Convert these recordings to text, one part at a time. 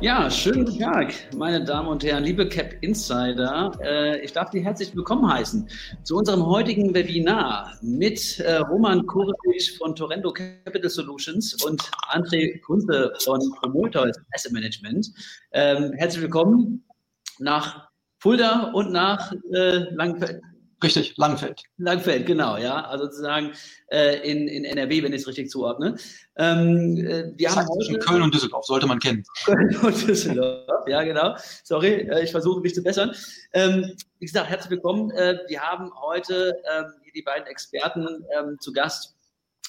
Ja, schönen guten Tag, meine Damen und Herren, liebe Cap Insider. Äh, ich darf Sie herzlich willkommen heißen zu unserem heutigen Webinar mit äh, Roman Kurewitsch von Torrento Capital Solutions und André Kunze von Promoters Asset Management. Ähm, herzlich willkommen nach Fulda und nach äh, Langfeld. Richtig, Langfeld. Langfeld, genau, ja. Also sozusagen äh, in, in NRW, wenn ich es richtig zuordne. Ähm, äh, wir haben heute, Köln und Düsseldorf, sollte man kennen. Köln und Düsseldorf, ja, genau. Sorry, äh, ich versuche mich zu bessern. Ähm, wie gesagt, herzlich willkommen. Äh, wir haben heute ähm, hier die beiden Experten ähm, zu Gast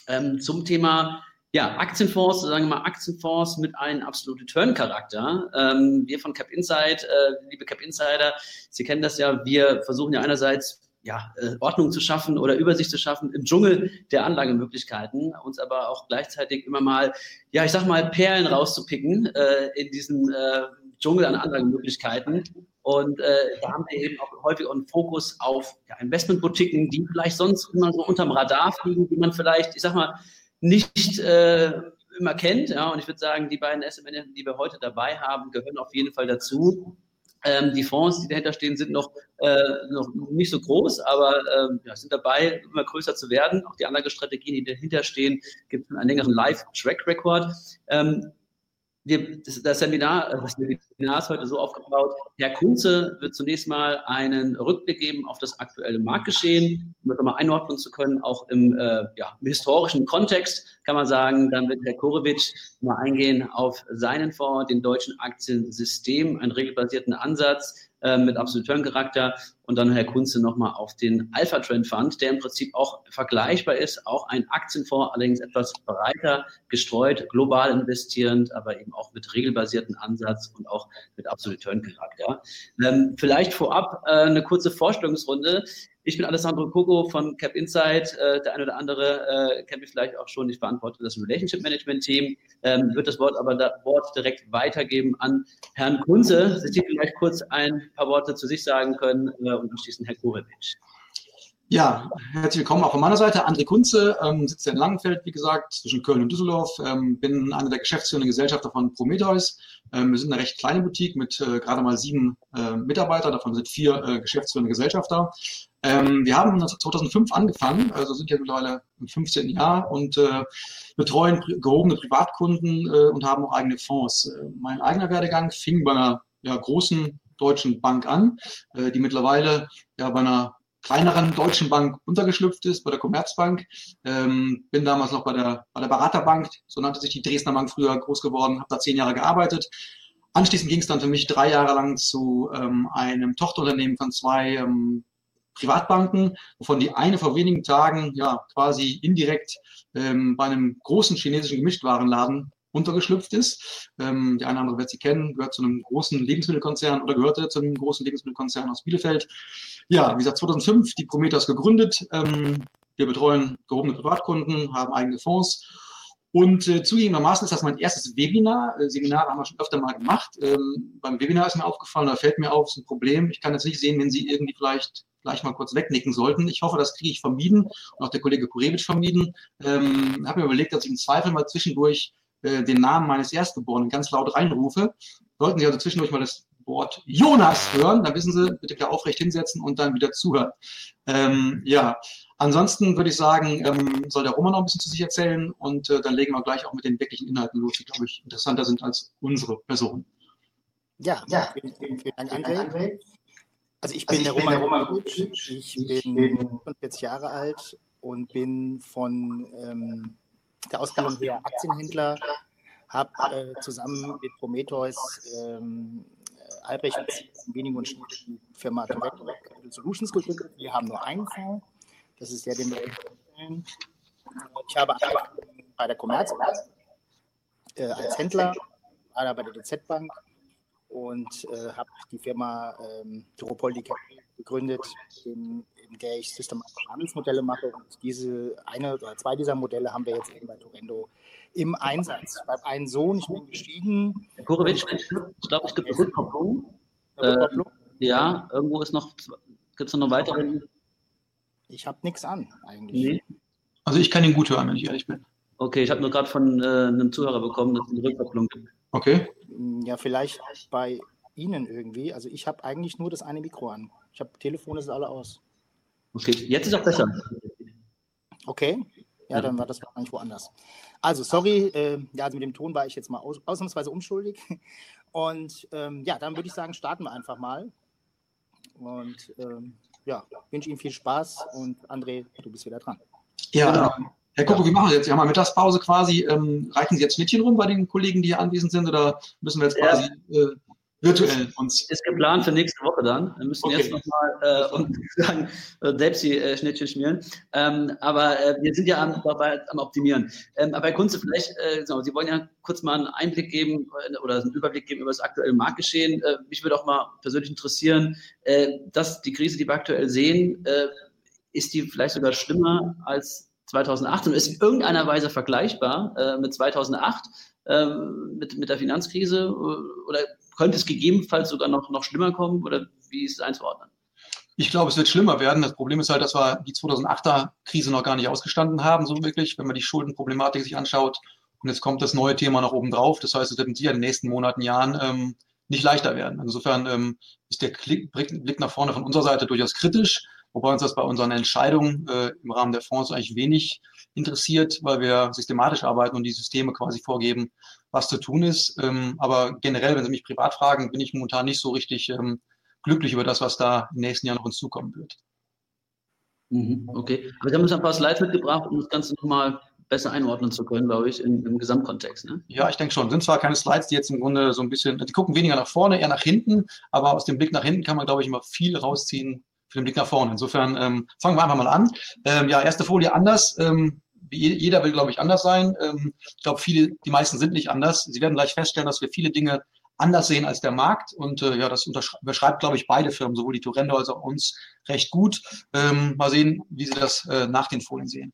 ähm, zum Thema ja, Aktienfonds, sagen wir mal Aktienfonds mit einem absoluten Return-Charakter. Ähm, wir von Cap Insight, äh, liebe Cap Insider, Sie kennen das ja, wir versuchen ja einerseits ja, äh, Ordnung zu schaffen oder Übersicht zu schaffen im Dschungel der Anlagemöglichkeiten, uns aber auch gleichzeitig immer mal, ja, ich sag mal, Perlen rauszupicken äh, in diesem äh, Dschungel an Anlagemöglichkeiten. Und äh, da haben wir eben auch häufig einen Fokus auf ja, Investmentboutiquen, die vielleicht sonst immer so unterm Radar fliegen, die man vielleicht, ich sag mal, nicht äh, immer kennt. Ja, und ich würde sagen, die beiden SM, die wir heute dabei haben, gehören auf jeden Fall dazu. Ähm, die Fonds, die dahinter stehen, sind noch, äh, noch nicht so groß, aber ähm, ja, sind dabei, immer größer zu werden. Auch die Anlagestrategien, die dahinter stehen, gibt einen längeren Live-Track-Record. Ähm, wir, das, das, Seminar, das Webinar ist heute so aufgebaut. Herr Kunze wird zunächst mal einen Rückblick geben auf das aktuelle Marktgeschehen, um das nochmal einordnen zu können, auch im, äh, ja, im historischen Kontext kann man sagen. Dann wird Herr Korewitsch mal eingehen auf seinen Fonds, den deutschen Aktiensystem, einen regelbasierten Ansatz, äh, mit absolutem Charakter und dann Herr Kunze nochmal auf den Alpha Trend Fund, der im Prinzip auch vergleichbar ist, auch ein Aktienfonds, allerdings etwas breiter gestreut, global investierend, aber eben auch mit regelbasierten Ansatz und auch mit absolutem Charakter. Ähm, vielleicht vorab äh, eine kurze Vorstellungsrunde. Ich bin Alessandro Coco von Cap Insight. Äh, der eine oder andere äh, kennt mich vielleicht auch schon. Ich verantworte das Relationship Management Team. Ähm, wird das Wort aber das Wort direkt weitergeben an Herrn Kunze. Sie vielleicht kurz ein paar Worte zu sich sagen können äh, und anschließend Herr Kurewitsch. Ja, herzlich willkommen auch von meiner Seite. André Kunze, ähm, sitzt in Langenfeld, wie gesagt, zwischen Köln und Düsseldorf. Ähm, bin einer der geschäftsführenden Gesellschafter von Prometheus. Ähm, wir sind eine recht kleine Boutique mit äh, gerade mal sieben äh, Mitarbeitern, davon sind vier äh, geschäftsführende Gesellschafter. Ähm, wir haben 2005 angefangen, also sind ja mittlerweile im 15. Jahr und äh, betreuen pri gehobene Privatkunden äh, und haben auch eigene Fonds. Äh, mein eigener Werdegang fing bei einer ja, großen deutschen Bank an, äh, die mittlerweile ja bei einer kleineren deutschen Bank untergeschlüpft ist, bei der Commerzbank. Ähm, bin damals noch bei der, bei der Beraterbank, so nannte sich die Dresdner Bank früher, groß geworden, habe da zehn Jahre gearbeitet. Anschließend ging es dann für mich drei Jahre lang zu ähm, einem Tochterunternehmen von zwei ähm, Privatbanken, wovon die eine vor wenigen Tagen ja quasi indirekt ähm, bei einem großen chinesischen Gemischtwarenladen untergeschlüpft ist. Ähm, die eine oder andere wird sie kennen, gehört zu einem großen Lebensmittelkonzern oder gehörte zu einem großen Lebensmittelkonzern aus Bielefeld. Ja, wie gesagt, 2005 die Prometheus gegründet. Ähm, wir betreuen gehobene Privatkunden, haben eigene Fonds und äh, zugegebenermaßen ist das mein erstes Webinar. Äh, Seminare haben wir schon öfter mal gemacht. Ähm, beim Webinar ist mir aufgefallen, da fällt mir auf, es ist ein Problem. Ich kann jetzt nicht sehen, wenn Sie irgendwie vielleicht gleich mal kurz wegnicken sollten. Ich hoffe, das kriege ich vermieden und auch der Kollege Kurewitsch vermieden. Ähm, habe mir überlegt, dass ich im Zweifel mal zwischendurch äh, den Namen meines Erstgeborenen ganz laut reinrufe. Sollten Sie also zwischendurch mal das Wort Jonas hören, dann wissen Sie, bitte wieder aufrecht hinsetzen und dann wieder zuhören. Ähm, ja, ansonsten würde ich sagen, ähm, soll der Roman noch ein bisschen zu sich erzählen und äh, dann legen wir gleich auch mit den wirklichen Inhalten los, die, glaube ich, interessanter sind als unsere Person. Ja, ja. Vielen, vielen, vielen Dank, André. Also ich bin also der Roman, Roman Kutsch, ich bin 45 Jahre alt und bin von ähm, der Ausbildung her. Aktienhändler, habe äh, zusammen mit Prometheus ähm, Albrecht und und Schnitt die Firma Capital Solutions gegründet. Wir haben nur einen Fonds, das ist der, den wir Ich habe bei der Commerz äh, als Händler, war bei der DZ Bank und äh, habe die Firma ähm, Turopoldi gegründet, in, in, der ich systematische Handelsmodelle mache. Und diese eine oder zwei dieser Modelle haben wir jetzt eben bei Torendo im Einsatz. Bei einem Sohn, ich bin gestiegen. Herr Kurewitsch, ich glaube, es gibt eine Rückkopplung. Äh, ja, irgendwo ist noch, gibt es noch eine weitere? Ich habe nichts an, eigentlich. Nee. Also ich kann ihn gut hören, wenn ich ehrlich bin. Okay, ich habe nur gerade von äh, einem Zuhörer bekommen, dass es eine Rückkopplung gibt. Okay. Ja, vielleicht bei Ihnen irgendwie. Also ich habe eigentlich nur das eine Mikro an. Ich habe Telefone sind alle aus. Okay, jetzt ist auch besser. Okay, ja, dann war das wahrscheinlich woanders. Also, sorry, äh, ja, also mit dem Ton war ich jetzt mal aus, ausnahmsweise unschuldig. Und ähm, ja, dann würde ich sagen, starten wir einfach mal. Und ähm, ja, wünsche Ihnen viel Spaß und André, du bist wieder dran. Ja, genau. Herr Koko, wie machen wir jetzt? Wir haben mal Mittagspause quasi. Ähm, reichen Sie jetzt Schnittchen rum bei den Kollegen, die hier anwesend sind, oder müssen wir jetzt quasi äh, virtuell uns. Ist geplant für nächste Woche dann. Wir müssen okay. jetzt nochmal äh, und sagen, äh, selbst die äh, Schnittchen schmieren. Ähm, aber äh, wir sind ja am, dabei am Optimieren. Ähm, aber Herr Kunze, vielleicht, äh, Sie wollen ja kurz mal einen Einblick geben äh, oder einen Überblick geben über das aktuelle Marktgeschehen. Äh, mich würde auch mal persönlich interessieren, äh, dass die Krise, die wir aktuell sehen, äh, ist die vielleicht sogar schlimmer als 2008 und ist in irgendeiner Weise vergleichbar äh, mit 2008, äh, mit, mit der Finanzkrise? Oder könnte es gegebenenfalls sogar noch, noch schlimmer kommen oder wie ist es einzuordnen? Ich glaube, es wird schlimmer werden. Das Problem ist halt, dass wir die 2008er Krise noch gar nicht ausgestanden haben, so wirklich, wenn man die Schuldenproblematik sich anschaut. Und jetzt kommt das neue Thema noch oben drauf. Das heißt, es wird in den nächsten Monaten, Jahren ähm, nicht leichter werden. Insofern ähm, ist der Blick nach vorne von unserer Seite durchaus kritisch, wobei uns das bei unseren Entscheidungen äh, im Rahmen der Fonds eigentlich wenig interessiert, weil wir systematisch arbeiten und die Systeme quasi vorgeben, was zu tun ist. Ähm, aber generell, wenn Sie mich privat fragen, bin ich momentan nicht so richtig ähm, glücklich über das, was da im nächsten Jahr noch uns zukommen wird. Mhm, okay, aber Sie haben uns ein paar Slides mitgebracht, um das Ganze nochmal besser einordnen zu können, glaube ich, im, im Gesamtkontext. Ne? Ja, ich denke schon. Sind zwar keine Slides, die jetzt im Grunde so ein bisschen, die gucken weniger nach vorne, eher nach hinten, aber aus dem Blick nach hinten kann man, glaube ich, immer viel rausziehen für den Blick nach vorne. Insofern ähm, fangen wir einfach mal an. Ähm, ja, erste Folie anders. Ähm, jeder will, glaube ich, anders sein. Ähm, ich glaube, viele, die meisten sind nicht anders. Sie werden gleich feststellen, dass wir viele Dinge anders sehen als der Markt. Und äh, ja, das überschreibt, glaube ich, beide Firmen, sowohl die Torrendo als auch uns, recht gut. Ähm, mal sehen, wie Sie das äh, nach den Folien sehen.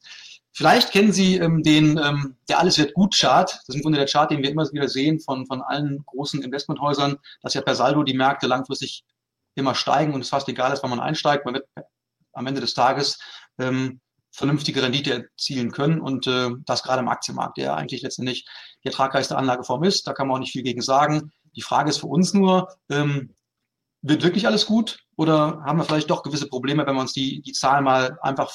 Vielleicht kennen Sie ähm, den ähm, Der Alles wird gut Chart. Das ist im Grunde der Chart, den wir immer wieder sehen von, von allen großen Investmenthäusern, dass ja per Saldo die Märkte langfristig immer steigen und es fast egal ist, wann man einsteigt. Man wird am Ende des Tages ähm, vernünftige Rendite erzielen können und äh, das gerade im Aktienmarkt, der eigentlich letztendlich die ertragreichste Anlageform ist. Da kann man auch nicht viel gegen sagen. Die Frage ist für uns nur, ähm, wird wirklich alles gut oder haben wir vielleicht doch gewisse Probleme, wenn wir uns die, die Zahlen mal einfach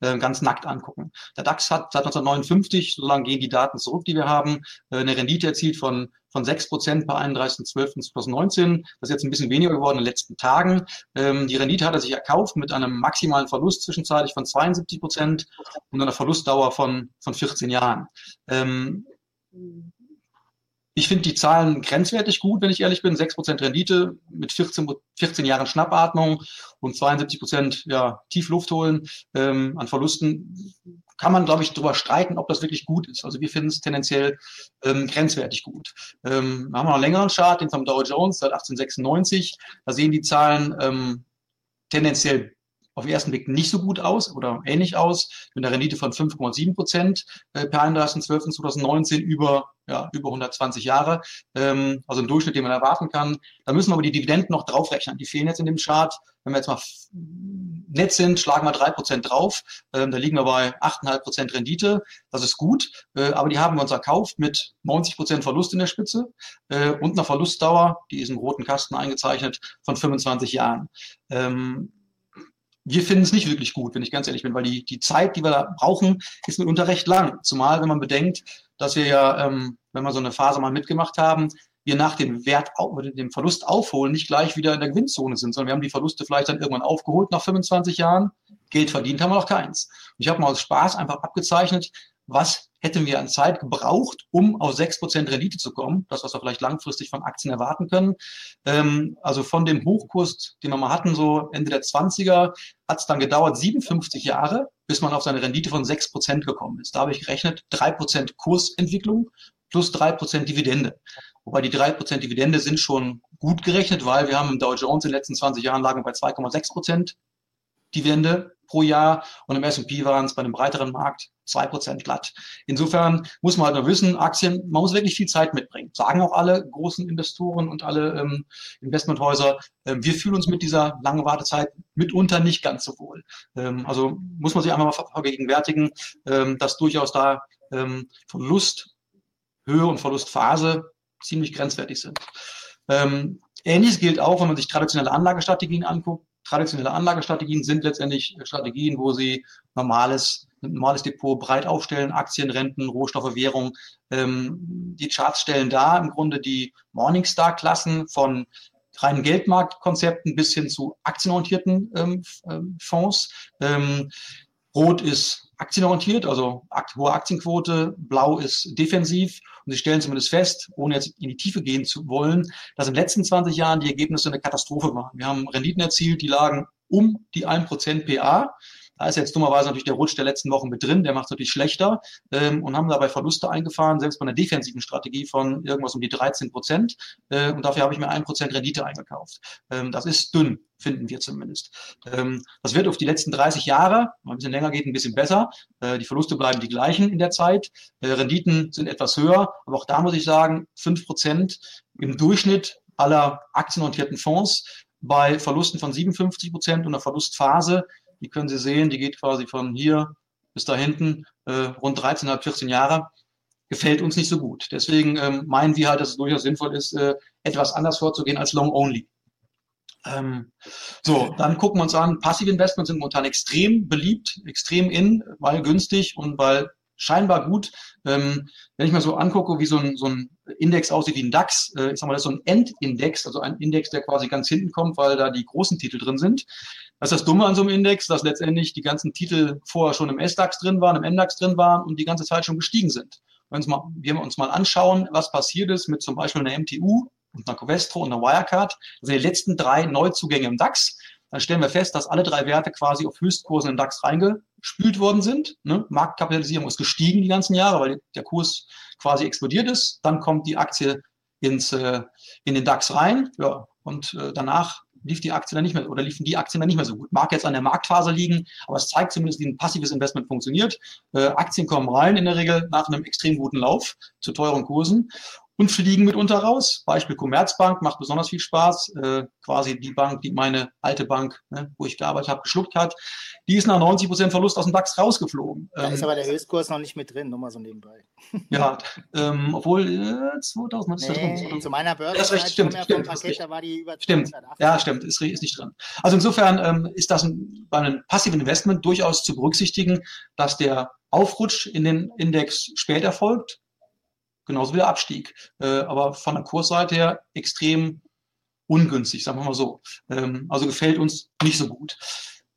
äh, ganz nackt angucken. Der DAX hat seit 1959, so lange gehen die Daten zurück, die wir haben, äh, eine Rendite erzielt von von 6 Prozent bei 31.12.2019. Das ist jetzt ein bisschen weniger geworden in den letzten Tagen. Ähm, die Rendite hat er sich erkauft mit einem maximalen Verlust zwischenzeitlich von 72 Prozent und einer Verlustdauer von, von 14 Jahren. Ähm, ich finde die Zahlen grenzwertig gut, wenn ich ehrlich bin. 6% Rendite mit 14, 14 Jahren Schnappatmung und 72% ja, Tiefluft holen ähm, an Verlusten. Kann man, glaube ich, darüber streiten, ob das wirklich gut ist. Also wir finden es tendenziell ähm, grenzwertig gut. Ähm, wir haben noch einen längeren Chart, den vom Dow Jones seit 1896. Da sehen die Zahlen ähm, tendenziell auf den ersten Blick nicht so gut aus oder ähnlich aus, mit einer Rendite von 5,7 Prozent äh, per 31.12.2019 über, ja, über 120 Jahre, ähm, also ein Durchschnitt, den man erwarten kann. Da müssen wir aber die Dividenden noch draufrechnen. Die fehlen jetzt in dem Chart. Wenn wir jetzt mal nett sind, schlagen wir drei Prozent drauf. Ähm, da liegen wir bei 8,5 Prozent Rendite. Das ist gut, äh, aber die haben wir uns erkauft mit 90 Prozent Verlust in der Spitze äh, und einer Verlustdauer, die ist im roten Kasten eingezeichnet, von 25 Jahren. Ähm, wir finden es nicht wirklich gut, wenn ich ganz ehrlich bin, weil die, die Zeit, die wir da brauchen, ist mitunter recht lang. Zumal, wenn man bedenkt, dass wir ja, ähm, wenn wir so eine Phase mal mitgemacht haben, wir nach dem Wert, dem Verlust aufholen, nicht gleich wieder in der Gewinnzone sind, sondern wir haben die Verluste vielleicht dann irgendwann aufgeholt nach 25 Jahren. Geld verdient haben wir noch keins. Und ich habe mal aus Spaß einfach abgezeichnet, was hätten wir an Zeit gebraucht, um auf 6% Rendite zu kommen, das, was wir vielleicht langfristig von Aktien erwarten können. Ähm, also von dem Hochkurs, den wir mal hatten, so Ende der 20er, hat es dann gedauert 57 Jahre, bis man auf seine Rendite von 6% gekommen ist. Da habe ich gerechnet, 3% Kursentwicklung plus 3% Dividende. Wobei die 3% Dividende sind schon gut gerechnet, weil wir haben im Dow Jones in den letzten 20 Jahren lagen bei 2,6% Dividende pro Jahr und im S&P waren es bei einem breiteren Markt zwei Prozent glatt. Insofern muss man halt nur wissen, Aktien, man muss wirklich viel Zeit mitbringen. Sagen auch alle großen Investoren und alle ähm, Investmenthäuser, äh, wir fühlen uns mit dieser langen Wartezeit mitunter nicht ganz so wohl. Ähm, also muss man sich einmal mal vergegenwärtigen, ähm, dass durchaus da ähm, Verlusthöhe und Verlustphase ziemlich grenzwertig sind. Ähm, Ähnliches gilt auch, wenn man sich traditionelle Anlagestrategien anguckt. Traditionelle Anlagestrategien sind letztendlich Strategien, wo sie normales, normales Depot breit aufstellen, Aktien, Renten, Rohstoffe, Währung. Ähm, die Charts stellen da im Grunde die Morningstar-Klassen von reinen Geldmarktkonzepten bis hin zu aktienorientierten ähm, ähm Fonds. Ähm, Rot ist aktienorientiert, also hohe Aktienquote, blau ist defensiv. Und sie stellen zumindest fest, ohne jetzt in die Tiefe gehen zu wollen, dass in den letzten 20 Jahren die Ergebnisse eine Katastrophe waren. Wir haben Renditen erzielt, die lagen um die 1% PA. Da ist jetzt dummerweise natürlich der Rutsch der letzten Wochen mit drin, der macht es natürlich schlechter ähm, und haben dabei Verluste eingefahren, selbst bei einer defensiven Strategie von irgendwas um die 13 Prozent. Äh, und dafür habe ich mir ein Prozent Rendite eingekauft. Ähm, das ist dünn, finden wir zumindest. Ähm, das wird auf die letzten 30 Jahre, ein bisschen länger geht, ein bisschen besser. Äh, die Verluste bleiben die gleichen in der Zeit. Äh, Renditen sind etwas höher, aber auch da muss ich sagen, fünf Prozent im Durchschnitt aller aktienorientierten Fonds bei Verlusten von 57 Prozent und einer Verlustphase die können Sie sehen, die geht quasi von hier bis da hinten, äh, rund 13,5, 14 Jahre. Gefällt uns nicht so gut. Deswegen ähm, meinen wir halt, dass es durchaus sinnvoll ist, äh, etwas anders vorzugehen als Long Only. Ähm, so, dann gucken wir uns an, Passive Investments sind momentan extrem beliebt, extrem in, weil günstig und weil scheinbar gut. Ähm, wenn ich mal so angucke, wie so ein, so ein Index aussieht wie ein DAX, äh, ich sag mal, das ist so ein Endindex, also ein Index, der quasi ganz hinten kommt, weil da die großen Titel drin sind. Das ist das Dumme an so einem Index, dass letztendlich die ganzen Titel vorher schon im S-DAX drin waren, im MDAX drin waren und die ganze Zeit schon gestiegen sind. Wenn wir uns mal anschauen, was passiert ist mit zum Beispiel einer MTU und einer Covestro und einer Wirecard, sind die letzten drei Neuzugänge im DAX, dann stellen wir fest, dass alle drei Werte quasi auf Höchstkursen im DAX reingespült worden sind. Ne? Marktkapitalisierung ist gestiegen die ganzen Jahre, weil der Kurs quasi explodiert ist. Dann kommt die Aktie ins, äh, in den DAX rein. Ja, und äh, danach lief die Aktie dann nicht mehr oder liefen die Aktien dann nicht mehr so gut. Mag jetzt an der Marktphase liegen, aber es zeigt zumindest, wie ein passives Investment funktioniert. Äh, Aktien kommen rein in der Regel nach einem extrem guten Lauf zu teuren Kursen und fliegen mitunter raus. Beispiel Commerzbank macht besonders viel Spaß. Äh, quasi die Bank, die meine alte Bank, ne, wo ich gearbeitet habe, geschluckt hat. Die ist nach 90 Prozent Verlust aus dem DAX rausgeflogen. Da ähm, ist aber der Höchstkurs noch nicht mit drin, nur mal so nebenbei. Ja, ähm, obwohl äh, 2000 ist nee, drin. Zu meiner Börse das recht, stimmt, ja stimmt, Paket, da war die über stimmt. Ja, stimmt, ist, ist nicht drin. Also insofern ähm, ist das ein, bei einem passiven Investment durchaus zu berücksichtigen, dass der Aufrutsch in den Index spät erfolgt genauso wie der Abstieg. Äh, aber von der Kursseite her extrem ungünstig, sagen wir mal so. Ähm, also gefällt uns nicht so gut.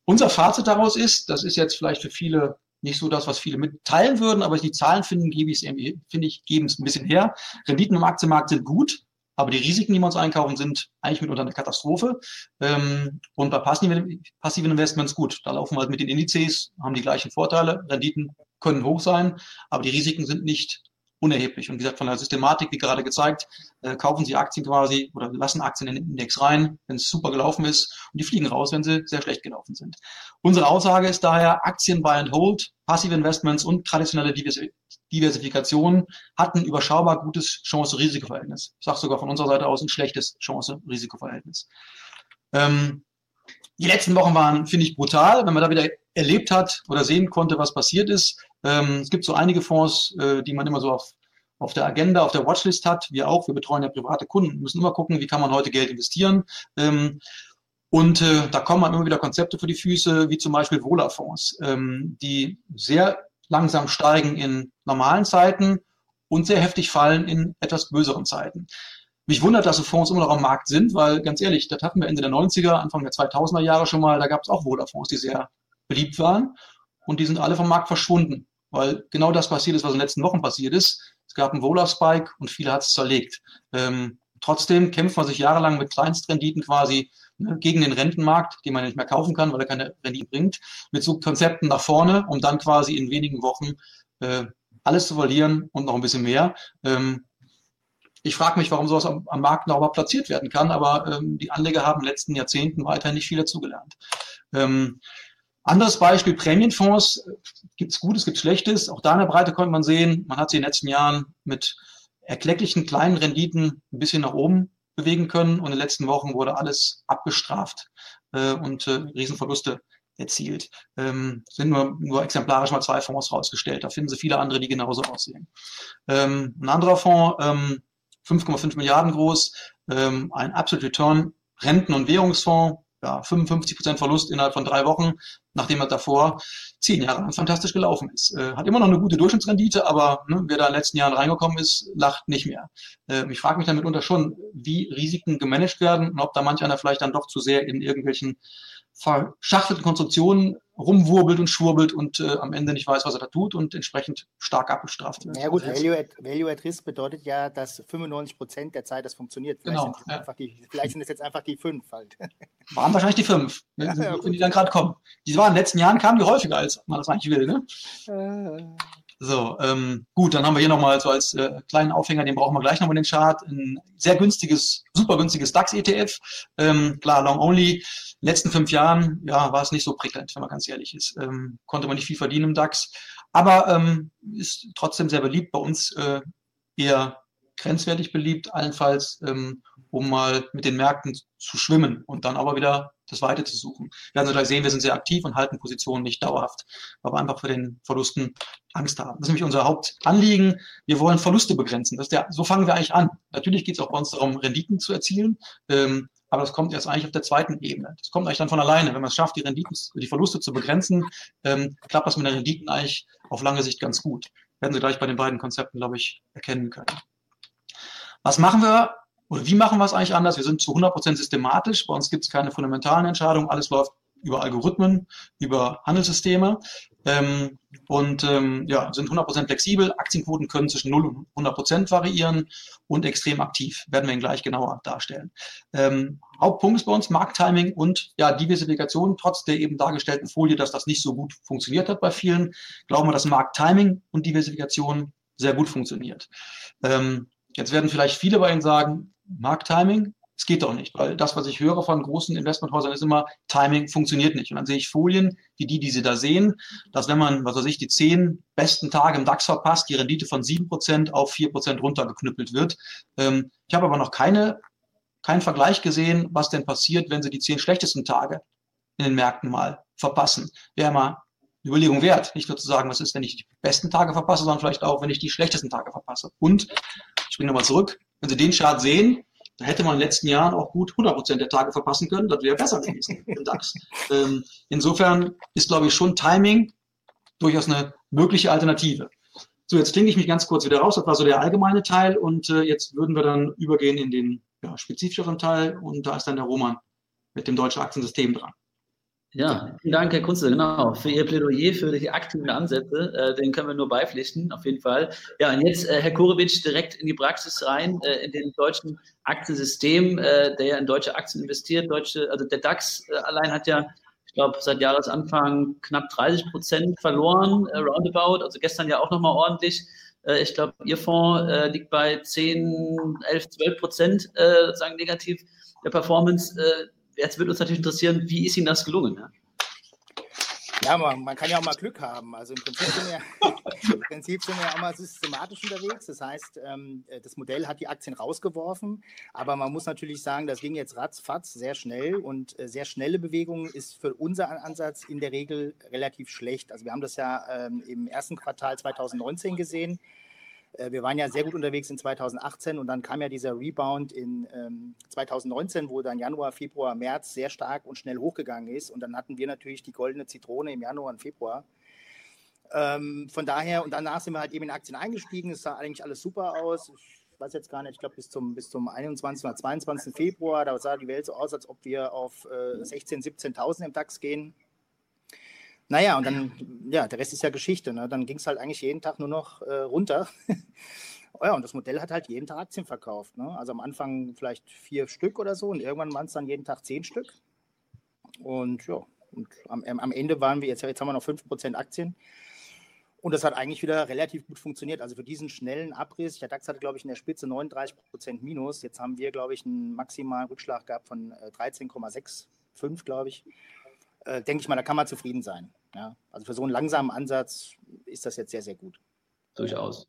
Unser Fazit daraus ist, das ist jetzt vielleicht für viele nicht so das, was viele mitteilen würden, aber die Zahlen finden, gebe ich es, finde ich, geben es ein bisschen her. Renditen im Aktienmarkt sind gut, aber die Risiken, die wir uns einkaufen, sind eigentlich mitunter eine Katastrophe. Ähm, und bei passiven, Investments gut, da laufen wir halt mit den Indizes, haben die gleichen Vorteile, Renditen können hoch sein, aber die Risiken sind nicht unerheblich. Und wie gesagt, von der Systematik, wie gerade gezeigt, äh, kaufen Sie Aktien quasi oder lassen Aktien in den Index rein, wenn es super gelaufen ist und die fliegen raus, wenn sie sehr schlecht gelaufen sind. Unsere Aussage ist daher, Aktien Buy and Hold, Passive Investments und traditionelle Diversifikation hatten überschaubar gutes Chance-Risiko-Verhältnis. Ich sage sogar von unserer Seite aus ein schlechtes Chance-Risiko-Verhältnis. Ähm, die letzten Wochen waren, finde ich, brutal, wenn man da wieder erlebt hat oder sehen konnte, was passiert ist. Ähm, es gibt so einige Fonds, äh, die man immer so auf, auf der Agenda, auf der Watchlist hat. Wir auch, wir betreuen ja private Kunden, müssen immer gucken, wie kann man heute Geld investieren. Ähm, und äh, da kommen dann immer wieder Konzepte für die Füße, wie zum Beispiel Vola-Fonds, ähm, die sehr langsam steigen in normalen Zeiten und sehr heftig fallen in etwas böseren Zeiten. Mich wundert, dass so Fonds immer noch am Markt sind, weil ganz ehrlich, das hatten wir Ende der 90er, Anfang der 2000er Jahre schon mal, da gab es auch Vola-Fonds, die sehr beliebt waren und die sind alle vom Markt verschwunden weil genau das passiert ist, was in den letzten Wochen passiert ist. Es gab einen Wohler-Spike und viele hat es zerlegt. Ähm, trotzdem kämpft man sich jahrelang mit Kleinstrenditen quasi ne, gegen den Rentenmarkt, den man nicht mehr kaufen kann, weil er keine Rendite bringt, mit so Konzepten nach vorne, um dann quasi in wenigen Wochen äh, alles zu verlieren und noch ein bisschen mehr. Ähm, ich frage mich, warum sowas am, am Markt noch überhaupt platziert werden kann, aber ähm, die Anleger haben in den letzten Jahrzehnten weiterhin nicht viel dazugelernt. Ähm, anderes Beispiel, Prämienfonds, gibt's Gutes, gibt's Schlechtes. Auch da in der Breite konnte man sehen, man hat sie in den letzten Jahren mit erklecklichen kleinen Renditen ein bisschen nach oben bewegen können und in den letzten Wochen wurde alles abgestraft äh, und äh, Riesenverluste erzielt. Ähm, sind nur, nur exemplarisch mal zwei Fonds rausgestellt. Da finden Sie viele andere, die genauso aussehen. Ähm, ein anderer Fonds, ähm, 5,5 Milliarden groß, ähm, ein Absolute Return, Renten- und Währungsfonds, ja, 55 Prozent Verlust innerhalb von drei Wochen, nachdem er davor zehn Jahre fantastisch gelaufen ist. Äh, hat immer noch eine gute Durchschnittsrendite, aber ne, wer da in den letzten Jahren reingekommen ist, lacht nicht mehr. Äh, ich frage mich dann mitunter schon, wie Risiken gemanagt werden und ob da manch einer vielleicht dann doch zu sehr in irgendwelchen verschachtelten Konstruktionen rumwurbelt und schwurbelt und äh, am Ende nicht weiß, was er da tut und entsprechend stark abgestraft wird. Ja gut, Value at, Value at Risk bedeutet ja, dass 95 Prozent der Zeit das funktioniert. Vielleicht, genau, sind ja. die, vielleicht sind es jetzt einfach die fünf halt. Waren wahrscheinlich die fünf, wenn, ja, ja, die dann gerade kommen. Die waren in den letzten Jahren kamen die häufiger, als man das eigentlich will. Ne? Äh. So, ähm, gut, dann haben wir hier nochmal so als äh, kleinen Aufhänger, den brauchen wir gleich nochmal den Chart. Ein sehr günstiges, super günstiges DAX-ETF. Ähm, klar, long only. In letzten fünf Jahren, ja, war es nicht so prickelnd, wenn man ganz ehrlich ist. Ähm, konnte man nicht viel verdienen im DAX. Aber ähm, ist trotzdem sehr beliebt. Bei uns äh, eher grenzwertig beliebt, allenfalls, ähm, um mal mit den Märkten zu schwimmen und dann aber wieder das Weite zu suchen. Wir werden gleich sehen, wir sind sehr aktiv und halten Positionen nicht dauerhaft, weil wir einfach für den Verlusten Angst haben. Das ist nämlich unser Hauptanliegen. Wir wollen Verluste begrenzen. Das ist der, so fangen wir eigentlich an. Natürlich geht es auch bei uns darum, Renditen zu erzielen, ähm, aber das kommt erst eigentlich auf der zweiten Ebene. Das kommt eigentlich dann von alleine. Wenn man es schafft, die Renditen, die Verluste zu begrenzen, ähm, klappt das mit den Renditen eigentlich auf lange Sicht ganz gut. Werden Sie gleich bei den beiden Konzepten, glaube ich, erkennen können. Was machen wir oder wie machen wir es eigentlich anders? Wir sind zu 100% systematisch. Bei uns gibt es keine fundamentalen Entscheidungen. Alles läuft über Algorithmen, über Handelssysteme ähm, und ähm, ja, sind 100% flexibel. Aktienquoten können zwischen 0 und 100% variieren und extrem aktiv. Werden wir Ihnen gleich genauer darstellen. Ähm, Hauptpunkt ist bei uns Markttiming und ja, Diversifikation. Trotz der eben dargestellten Folie, dass das nicht so gut funktioniert hat bei vielen, glauben wir, dass Markttiming und Diversifikation sehr gut funktioniert. Ähm, jetzt werden vielleicht viele bei Ihnen sagen, Markttiming, es geht doch nicht, weil das, was ich höre von großen Investmenthäusern, ist immer, Timing funktioniert nicht. Und dann sehe ich Folien, wie die, die Sie da sehen, dass wenn man, was weiß ich, die zehn besten Tage im DAX verpasst, die Rendite von sieben Prozent auf vier Prozent runtergeknüppelt wird. Ähm, ich habe aber noch keine, keinen Vergleich gesehen, was denn passiert, wenn Sie die zehn schlechtesten Tage in den Märkten mal verpassen. Wäre mal eine Überlegung wert, nicht nur zu sagen, was ist, wenn ich die besten Tage verpasse, sondern vielleicht auch, wenn ich die schlechtesten Tage verpasse. Und, ich springe nochmal zurück, wenn Sie den Chart sehen, da hätte man in den letzten Jahren auch gut 100 Prozent der Tage verpassen können. Das wäre besser gewesen im DAX. Ähm, insofern ist, glaube ich, schon Timing durchaus eine mögliche Alternative. So, jetzt klinge ich mich ganz kurz wieder raus. Das war so der allgemeine Teil. Und äh, jetzt würden wir dann übergehen in den ja, spezifischeren Teil. Und da ist dann der Roman mit dem deutschen Aktiensystem dran. Ja, vielen Dank, Herr Kunze, genau, für Ihr Plädoyer für die aktiven Ansätze. Äh, den können wir nur beipflichten, auf jeden Fall. Ja, und jetzt, äh, Herr Kurewitsch, direkt in die Praxis rein, äh, in den deutschen Aktiensystem, äh, der ja in deutsche Aktien investiert. Deutsche, also der DAX äh, allein hat ja, ich glaube, seit Jahresanfang knapp 30 Prozent verloren, äh, roundabout. Also gestern ja auch nochmal ordentlich. ich glaube, Ihr Fonds liegt bei 10, 11, 12 Prozent sozusagen negativ der Performance jetzt wird uns natürlich interessieren, wie ist Ihnen das gelungen? Ja? Ja, man, man, kann ja auch mal Glück haben. Also im Prinzip sind wir, im Prinzip sind wir auch mal systematisch unterwegs. Das heißt, ähm, das Modell hat die Aktien rausgeworfen, aber man muss natürlich sagen, das ging jetzt ratzfatz sehr schnell und äh, sehr schnelle Bewegung ist für unseren Ansatz in der Regel relativ schlecht. Also wir haben das ja ähm, im ersten Quartal 2019 gesehen. Äh, wir waren ja sehr gut unterwegs in 2018 und dann kam ja dieser Rebound in ähm, 2019, wo dann Januar, Februar, März sehr stark und schnell hochgegangen ist. Und dann hatten wir natürlich die goldene Zitrone im Januar und Februar. Ähm, von daher, und danach sind wir halt eben in Aktien eingestiegen. Es sah eigentlich alles super aus. Ich weiß jetzt gar nicht, ich glaube bis zum, bis zum 21. oder 22. Februar, da sah die Welt so aus, als ob wir auf äh, 16.000, 17.000 im DAX gehen. Naja, und dann, ja, der Rest ist ja Geschichte. Ne? Dann ging es halt eigentlich jeden Tag nur noch äh, runter. ja, und das Modell hat halt jeden Tag Aktien verkauft. Ne? Also am Anfang vielleicht vier Stück oder so und irgendwann waren es dann jeden Tag zehn Stück. Und ja, und am, am Ende waren wir jetzt, jetzt haben wir noch 5% Aktien. Und das hat eigentlich wieder relativ gut funktioniert. Also für diesen schnellen Abriss, der DAX hatte, glaube ich, in der Spitze 39% Minus. Jetzt haben wir, glaube ich, einen maximalen Rückschlag gehabt von 13,65, äh, glaube ich äh, denke ich mal, da kann man zufrieden sein. Ja? Also für so einen langsamen Ansatz ist das jetzt sehr, sehr gut. Durchaus.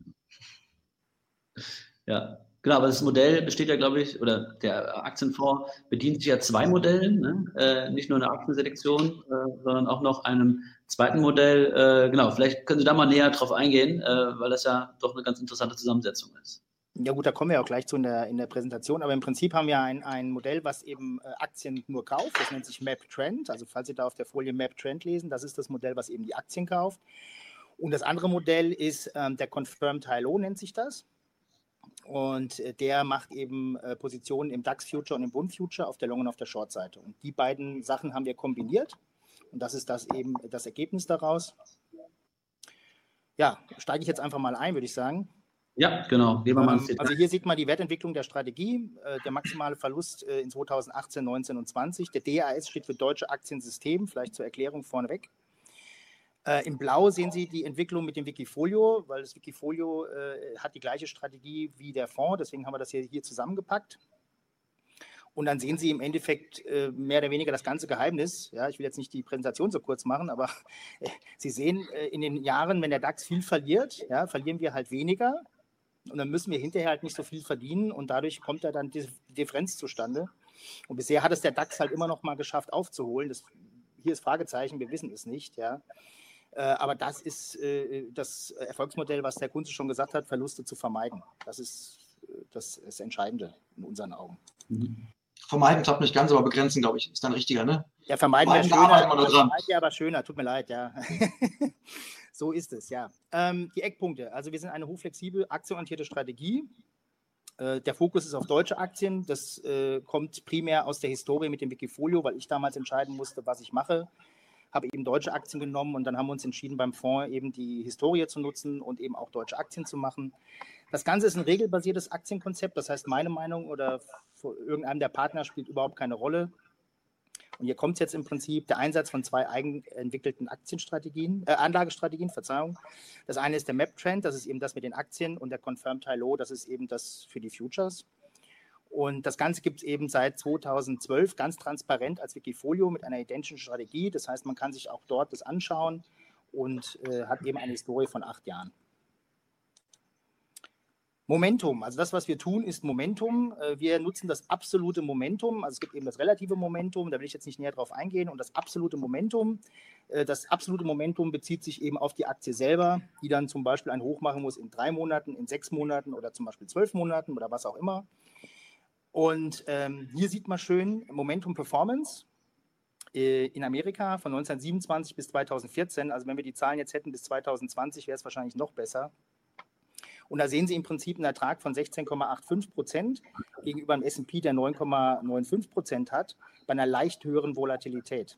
Ja, genau, aber das Modell besteht ja, glaube ich, oder der Aktienfonds bedient sich ja zwei Modellen, ne? äh, nicht nur eine Aktienselektion, äh, sondern auch noch einem zweiten Modell. Äh, genau, vielleicht können Sie da mal näher drauf eingehen, äh, weil das ja doch eine ganz interessante Zusammensetzung ist. Ja gut, da kommen wir auch gleich zu in der, in der Präsentation, aber im Prinzip haben wir ein, ein Modell, was eben äh, Aktien nur kauft, das nennt sich Map Trend, also falls Sie da auf der Folie Map Trend lesen, das ist das Modell, was eben die Aktien kauft. Und das andere Modell ist ähm, der Confirmed High Low, nennt sich das. Und äh, der macht eben äh, Positionen im DAX Future und im Bund Future auf der Long- und auf der Short-Seite. Und die beiden Sachen haben wir kombiniert. Und das ist das eben das Ergebnis daraus. Ja, steige ich jetzt einfach mal ein, würde ich sagen. Ja, genau. Mal ähm, also hier sieht man die Wertentwicklung der Strategie, äh, der maximale Verlust äh, in 2018, 19 und 20. Der DAS steht für Deutsche Aktiensystem, vielleicht zur Erklärung vorneweg. Äh, in Blau sehen Sie die Entwicklung mit dem Wikifolio, weil das Wikifolio äh, hat die gleiche Strategie wie der Fonds, deswegen haben wir das hier, hier zusammengepackt. Und dann sehen Sie im Endeffekt äh, mehr oder weniger das ganze Geheimnis. Ja, ich will jetzt nicht die Präsentation so kurz machen, aber äh, Sie sehen äh, in den Jahren, wenn der DAX viel verliert, ja, verlieren wir halt weniger. Und dann müssen wir hinterher halt nicht so viel verdienen und dadurch kommt da dann die Differenz zustande. Und bisher hat es der DAX halt immer noch mal geschafft aufzuholen. Das, hier ist Fragezeichen, wir wissen es nicht. Ja. Äh, aber das ist äh, das Erfolgsmodell, was der Kunze schon gesagt hat, Verluste zu vermeiden. Das ist äh, das, ist Entscheidende in unseren Augen. Mhm. Vermeiden klappt nicht ganz, aber begrenzen, glaube ich, ist dann richtiger, ne? Ja, vermeiden wäre schöner. Vermeiden ja aber schöner, tut mir leid, ja. so ist es, ja. Ähm, die Eckpunkte. Also wir sind eine hochflexible, aktienorientierte Strategie. Äh, der Fokus ist auf deutsche Aktien. Das äh, kommt primär aus der Historie mit dem Wikifolio, weil ich damals entscheiden musste, was ich mache habe eben deutsche Aktien genommen und dann haben wir uns entschieden, beim Fonds eben die Historie zu nutzen und eben auch deutsche Aktien zu machen. Das Ganze ist ein regelbasiertes Aktienkonzept, das heißt, meine Meinung oder irgendeinem der Partner spielt überhaupt keine Rolle. Und hier kommt jetzt im Prinzip der Einsatz von zwei eigenentwickelten Aktienstrategien, äh, Anlagestrategien, Verzeihung. Das eine ist der Map Trend, das ist eben das mit den Aktien, und der Confirmed High Low, das ist eben das für die Futures. Und das Ganze gibt es eben seit 2012 ganz transparent als Wikifolio mit einer identischen Strategie. Das heißt, man kann sich auch dort das anschauen und äh, hat eben eine Historie von acht Jahren. Momentum, also das, was wir tun, ist Momentum. Äh, wir nutzen das absolute Momentum. Also es gibt eben das relative Momentum, da will ich jetzt nicht näher drauf eingehen. Und das absolute Momentum, äh, das absolute Momentum bezieht sich eben auf die Aktie selber, die dann zum Beispiel ein Hoch machen muss in drei Monaten, in sechs Monaten oder zum Beispiel zwölf Monaten oder was auch immer. Und ähm, hier sieht man schön Momentum Performance äh, in Amerika von 1927 bis 2014. Also wenn wir die Zahlen jetzt hätten bis 2020, wäre es wahrscheinlich noch besser. Und da sehen Sie im Prinzip einen Ertrag von 16,85 Prozent gegenüber einem S&P, der 9,95 Prozent hat, bei einer leicht höheren Volatilität.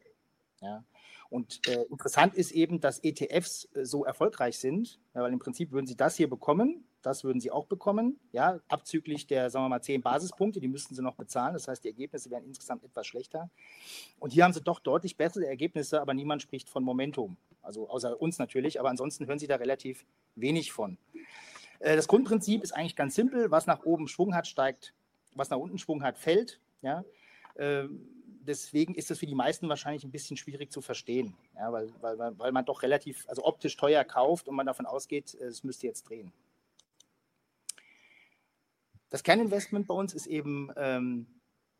Ja. Und äh, interessant ist eben, dass ETFs äh, so erfolgreich sind, ja, weil im Prinzip würden Sie das hier bekommen, das würden Sie auch bekommen, ja, abzüglich der, sagen wir mal, zehn Basispunkte, die müssten Sie noch bezahlen. Das heißt, die Ergebnisse wären insgesamt etwas schlechter. Und hier haben Sie doch deutlich bessere Ergebnisse, aber niemand spricht von Momentum. Also außer uns natürlich, aber ansonsten hören Sie da relativ wenig von. Äh, das Grundprinzip ist eigentlich ganz simpel. Was nach oben Schwung hat, steigt. Was nach unten Schwung hat, fällt. Ja. Ähm, deswegen ist es für die meisten wahrscheinlich ein bisschen schwierig zu verstehen, ja, weil, weil, weil man doch relativ, also optisch teuer kauft und man davon ausgeht, es müsste jetzt drehen. Das Kerninvestment bei uns ist eben, ähm,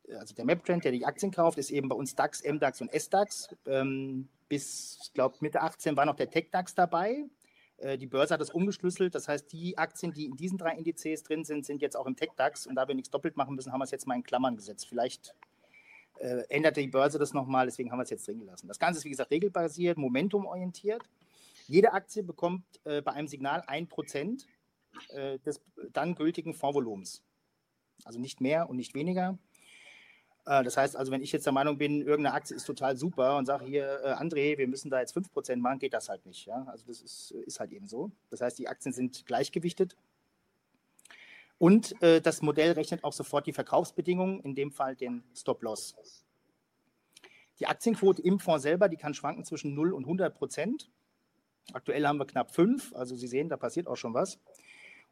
also der Map-Trend, der die Aktien kauft, ist eben bei uns DAX, MDAX und SDAX. Ähm, bis, ich glaube, Mitte 18 war noch der Tech-DAX dabei. Äh, die Börse hat das umgeschlüsselt. Das heißt, die Aktien, die in diesen drei Indizes drin sind, sind jetzt auch im Tech-DAX. Und da wir nichts doppelt machen müssen, haben wir es jetzt mal in Klammern gesetzt. Vielleicht äh, änderte die Börse das nochmal, deswegen haben wir es jetzt drin gelassen. Das Ganze ist, wie gesagt, regelbasiert, momentumorientiert. Jede Aktie bekommt äh, bei einem Signal 1% äh, des dann gültigen Fondsvolumens. Also nicht mehr und nicht weniger. Äh, das heißt also, wenn ich jetzt der Meinung bin, irgendeine Aktie ist total super und sage hier, äh, André, wir müssen da jetzt 5% machen, geht das halt nicht. Ja? Also das ist, ist halt eben so. Das heißt, die Aktien sind gleichgewichtet und äh, das Modell rechnet auch sofort die Verkaufsbedingungen, in dem Fall den Stop-Loss. Die Aktienquote im Fonds selber, die kann schwanken zwischen 0 und 100 Prozent. Aktuell haben wir knapp 5, also Sie sehen, da passiert auch schon was.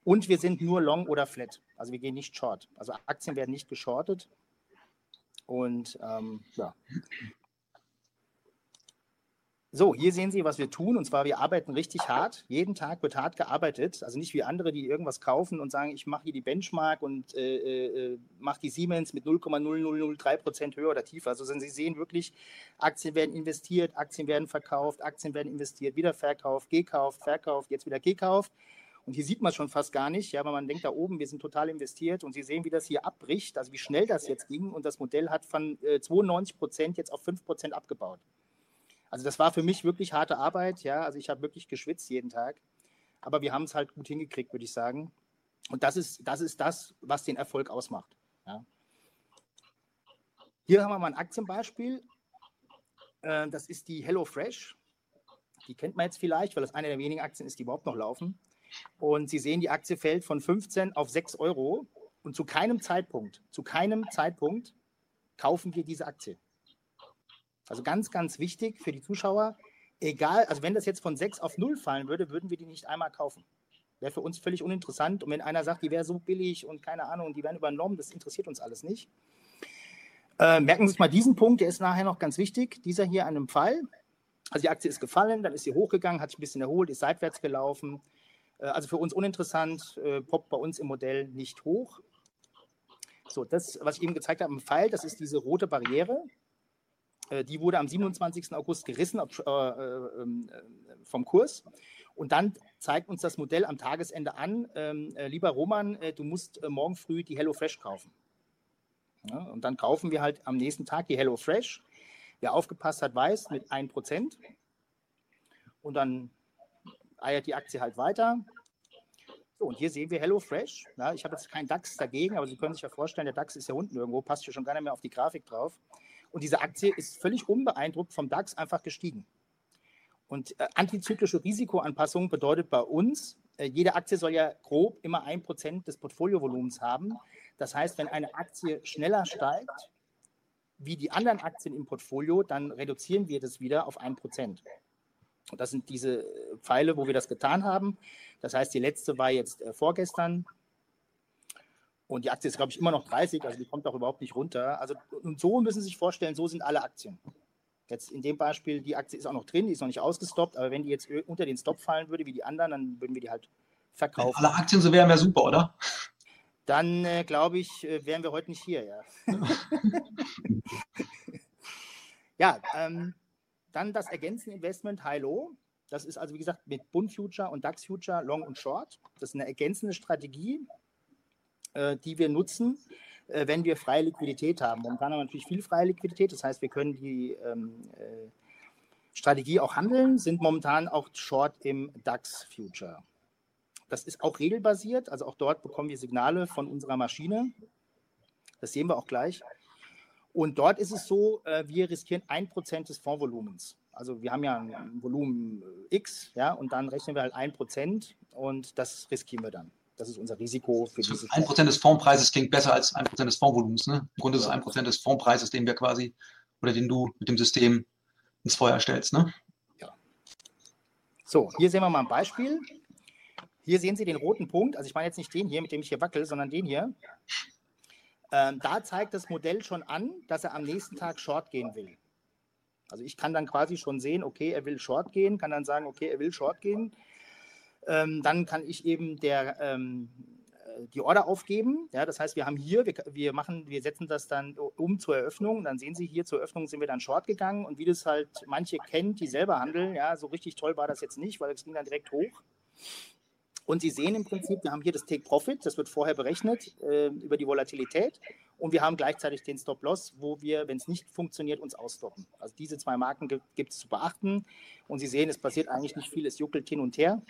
Und wir sind nur long oder flat, also wir gehen nicht short. Also Aktien werden nicht geschortet. Und ähm, ja, so, hier sehen Sie, was wir tun. Und zwar, wir arbeiten richtig hart. Jeden Tag wird hart gearbeitet. Also nicht wie andere, die irgendwas kaufen und sagen, ich mache hier die Benchmark und äh, äh, mache die Siemens mit 0,0003 Prozent höher oder tiefer. Also Sie sehen wirklich, Aktien werden investiert, Aktien werden verkauft, Aktien werden investiert, wieder verkauft, gekauft, verkauft, jetzt wieder gekauft. Und hier sieht man es schon fast gar nicht, ja, weil man denkt da oben, wir sind total investiert und Sie sehen, wie das hier abbricht, also wie schnell das jetzt ging und das Modell hat von äh, 92 Prozent jetzt auf 5 Prozent abgebaut. Also das war für mich wirklich harte Arbeit, ja, also ich habe wirklich geschwitzt jeden Tag, aber wir haben es halt gut hingekriegt, würde ich sagen. Und das ist, das ist das, was den Erfolg ausmacht. Ja. Hier haben wir mal ein Aktienbeispiel. Äh, das ist die HelloFresh. Die kennt man jetzt vielleicht, weil das eine der wenigen Aktien ist, die überhaupt noch laufen. Und Sie sehen, die Aktie fällt von 15 auf 6 Euro. Und zu keinem Zeitpunkt, zu keinem Zeitpunkt kaufen wir diese Aktie. Also ganz, ganz wichtig für die Zuschauer. Egal, also wenn das jetzt von 6 auf 0 fallen würde, würden wir die nicht einmal kaufen. Wäre für uns völlig uninteressant. Und wenn einer sagt, die wäre so billig und keine Ahnung, die werden übernommen, das interessiert uns alles nicht. Äh, merken Sie sich mal diesen Punkt, der ist nachher noch ganz wichtig. Dieser hier an einem Fall. Also die Aktie ist gefallen, dann ist sie hochgegangen, hat sich ein bisschen erholt, ist seitwärts gelaufen. Äh, also für uns uninteressant, äh, poppt bei uns im Modell nicht hoch. So, das, was ich eben gezeigt habe im Pfeil, das ist diese rote Barriere. Äh, die wurde am 27. August gerissen äh, äh, ähm, vom Kurs. Und dann zeigt uns das Modell am Tagesende an, ähm, lieber Roman, du musst morgen früh die HelloFresh kaufen. Und dann kaufen wir halt am nächsten Tag die HelloFresh. Wer aufgepasst hat, weiß, mit 1%. Und dann eiert die Aktie halt weiter. So, und hier sehen wir HelloFresh. Ja, ich habe jetzt keinen DAX dagegen, aber Sie können sich ja vorstellen, der DAX ist ja unten irgendwo, passt hier schon gar nicht mehr auf die Grafik drauf. Und diese Aktie ist völlig unbeeindruckt vom DAX einfach gestiegen. Und äh, antizyklische Risikoanpassung bedeutet bei uns, äh, jede Aktie soll ja grob immer ein Prozent des Portfoliovolumens haben. Das heißt, wenn eine Aktie schneller steigt wie die anderen Aktien im Portfolio, dann reduzieren wir das wieder auf ein Prozent. Und das sind diese äh, Pfeile, wo wir das getan haben. Das heißt, die letzte war jetzt äh, vorgestern. Und die Aktie ist, glaube ich, immer noch 30, also die kommt auch überhaupt nicht runter. Also, und so müssen Sie sich vorstellen, so sind alle Aktien. Jetzt in dem Beispiel, die Aktie ist auch noch drin, die ist noch nicht ausgestoppt, aber wenn die jetzt unter den Stop fallen würde, wie die anderen, dann würden wir die halt verkaufen. Wenn alle Aktien so wären, wäre super, oder? Dann äh, glaube ich, äh, wären wir heute nicht hier, ja. ja, ähm, dann das ergänzende Investment High-Low. Das ist also, wie gesagt, mit Bund Future und DAX Future Long und Short. Das ist eine ergänzende Strategie, äh, die wir nutzen, äh, wenn wir freie Liquidität haben. Momentan haben wir natürlich viel freie Liquidität. Das heißt, wir können die ähm, äh, Strategie auch handeln, sind momentan auch Short im DAX Future. Das ist auch regelbasiert, also auch dort bekommen wir Signale von unserer Maschine. Das sehen wir auch gleich. Und dort ist es so, äh, wir riskieren ein Prozent des Fondsvolumens. Also wir haben ja ein Volumen äh, X, ja, und dann rechnen wir halt ein Prozent und das riskieren wir dann. Das ist unser Risiko für diese. Ein Prozent des Fondspreises klingt besser als ein Prozent des Fondsvolumens. Ne? Im Grunde ist es ein Prozent des Fondspreises, den wir quasi oder den du mit dem System ins Feuer stellst. Ne? Ja. So, hier sehen wir mal ein Beispiel. Hier sehen Sie den roten Punkt. Also ich meine jetzt nicht den hier, mit dem ich hier wackel, sondern den hier. Ähm, da zeigt das Modell schon an, dass er am nächsten Tag Short gehen will. Also ich kann dann quasi schon sehen, okay, er will Short gehen, kann dann sagen, okay, er will Short gehen. Ähm, dann kann ich eben der, ähm, äh, die Order aufgeben. Ja, das heißt, wir haben hier, wir, wir, machen, wir setzen das dann um zur Eröffnung. Dann sehen Sie hier zur Eröffnung sind wir dann Short gegangen und wie das halt manche kennen, die selber handeln, ja, so richtig toll war das jetzt nicht, weil es ging dann direkt hoch. Und Sie sehen im Prinzip, wir haben hier das Take Profit, das wird vorher berechnet äh, über die Volatilität. Und wir haben gleichzeitig den Stop Loss, wo wir, wenn es nicht funktioniert, uns ausstoppen. Also diese zwei Marken gibt es zu beachten. Und Sie sehen, es passiert eigentlich nicht viel, es juckelt hin und her.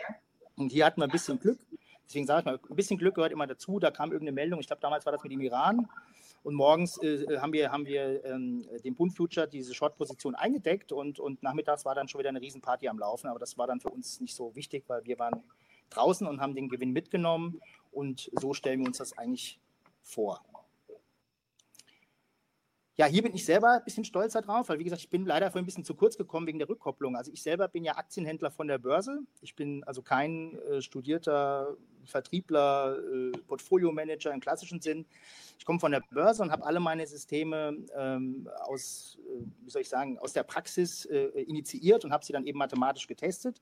Und hier hatten wir ein bisschen Glück. Deswegen sage ich mal, ein bisschen Glück gehört immer dazu. Da kam irgendeine Meldung, ich glaube, damals war das mit dem Iran. Und morgens äh, haben wir, haben wir ähm, den Bund Future diese Short-Position eingedeckt und, und nachmittags war dann schon wieder eine Riesenparty am Laufen. Aber das war dann für uns nicht so wichtig, weil wir waren draußen und haben den Gewinn mitgenommen. Und so stellen wir uns das eigentlich vor. Ja, hier bin ich selber ein bisschen stolzer drauf, weil wie gesagt, ich bin leider vorhin ein bisschen zu kurz gekommen wegen der Rückkopplung. Also ich selber bin ja Aktienhändler von der Börse. Ich bin also kein äh, studierter Vertriebler, äh, Portfolio-Manager im klassischen Sinn. Ich komme von der Börse und habe alle meine Systeme ähm, aus, äh, wie soll ich sagen, aus der Praxis äh, initiiert und habe sie dann eben mathematisch getestet.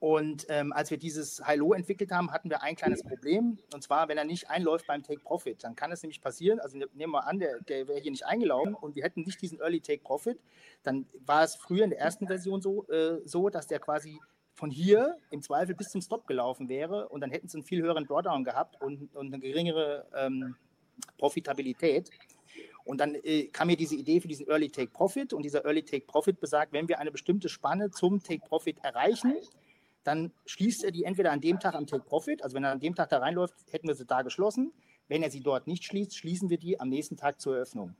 Und ähm, als wir dieses High-Low entwickelt haben, hatten wir ein kleines Problem. Und zwar, wenn er nicht einläuft beim Take-Profit, dann kann es nämlich passieren, also ne, nehmen wir an, der, der wäre hier nicht eingelaufen und wir hätten nicht diesen Early Take-Profit, dann war es früher in der ersten Version so, äh, so dass der quasi von hier im Zweifel bis zum Stop gelaufen wäre und dann hätten sie einen viel höheren Drawdown gehabt und, und eine geringere ähm, Profitabilität. Und dann äh, kam mir diese Idee für diesen Early Take Profit und dieser Early Take Profit besagt, wenn wir eine bestimmte Spanne zum Take Profit erreichen, dann schließt er die entweder an dem Tag am Take Profit, also wenn er an dem Tag da reinläuft, hätten wir sie da geschlossen. Wenn er sie dort nicht schließt, schließen wir die am nächsten Tag zur Eröffnung.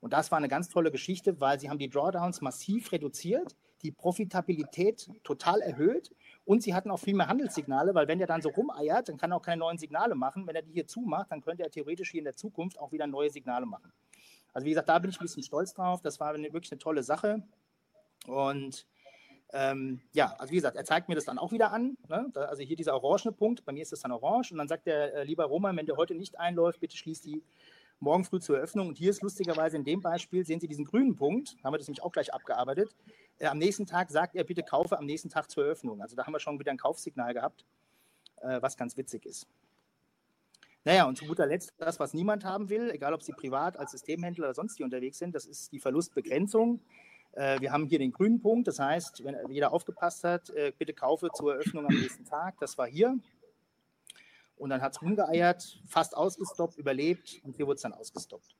Und das war eine ganz tolle Geschichte, weil sie haben die Drawdowns massiv reduziert, die Profitabilität total erhöht und sie hatten auch viel mehr Handelssignale, weil wenn der dann so rumeiert, dann kann er auch keine neuen Signale machen. Wenn er die hier zumacht, dann könnte er theoretisch hier in der Zukunft auch wieder neue Signale machen. Also wie gesagt, da bin ich ein bisschen stolz drauf. Das war wirklich eine tolle Sache. Und ähm, ja, also wie gesagt, er zeigt mir das dann auch wieder an. Ne? Da, also hier dieser orangene Punkt, bei mir ist das dann orange. Und dann sagt er, äh, lieber Roman, wenn der heute nicht einläuft, bitte schließt die morgen früh zur Eröffnung. Und hier ist lustigerweise in dem Beispiel, sehen Sie diesen grünen Punkt, haben wir das nämlich auch gleich abgearbeitet. Äh, am nächsten Tag sagt er, bitte kaufe am nächsten Tag zur Eröffnung. Also da haben wir schon wieder ein Kaufsignal gehabt, äh, was ganz witzig ist. Naja, und zu guter Letzt das, was niemand haben will, egal ob Sie privat als Systemhändler oder sonst wie unterwegs sind, das ist die Verlustbegrenzung. Äh, wir haben hier den grünen Punkt, das heißt, wenn jeder aufgepasst hat, äh, bitte kaufe zur Eröffnung am nächsten Tag. Das war hier. Und dann hat es rumgeeiert, fast ausgestoppt, überlebt und hier wurde es dann ausgestoppt.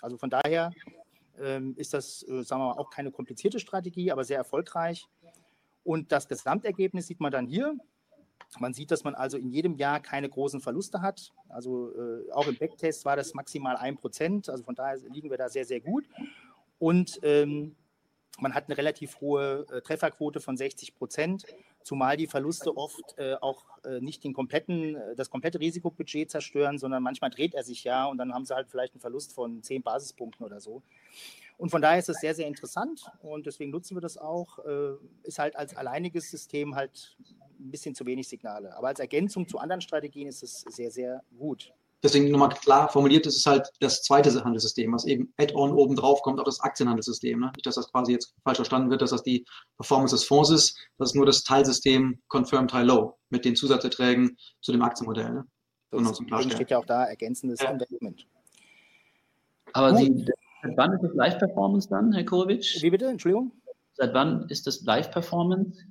Also von daher ähm, ist das, äh, sagen wir mal, auch keine komplizierte Strategie, aber sehr erfolgreich. Und das Gesamtergebnis sieht man dann hier. Man sieht, dass man also in jedem Jahr keine großen Verluste hat. Also äh, auch im Backtest war das maximal ein Prozent. Also von daher liegen wir da sehr, sehr gut. Und ähm, man hat eine relativ hohe äh, Trefferquote von 60 Prozent, zumal die Verluste oft äh, auch äh, nicht den kompletten, äh, das komplette Risikobudget zerstören, sondern manchmal dreht er sich ja und dann haben sie halt vielleicht einen Verlust von 10 Basispunkten oder so. Und von daher ist es sehr, sehr interessant und deswegen nutzen wir das auch. Äh, ist halt als alleiniges System halt ein bisschen zu wenig Signale. Aber als Ergänzung zu anderen Strategien ist es sehr, sehr gut. Deswegen nochmal klar formuliert, das ist halt das zweite Handelssystem, was eben Add-on oben drauf kommt auf das Aktienhandelssystem. Ne? Nicht, dass das quasi jetzt falsch verstanden wird, dass das die Performance des Fonds ist. Das ist nur das Teilsystem Confirmed High Low mit den Zusatzerträgen zu dem Aktienmodell. Ne? Das steht ja auch da ergänzendes ja. Investment. Aber die, seit wann ist das Live-Performance dann, Herr Kovic? Wie bitte? Entschuldigung? Seit wann ist das Live-Performance?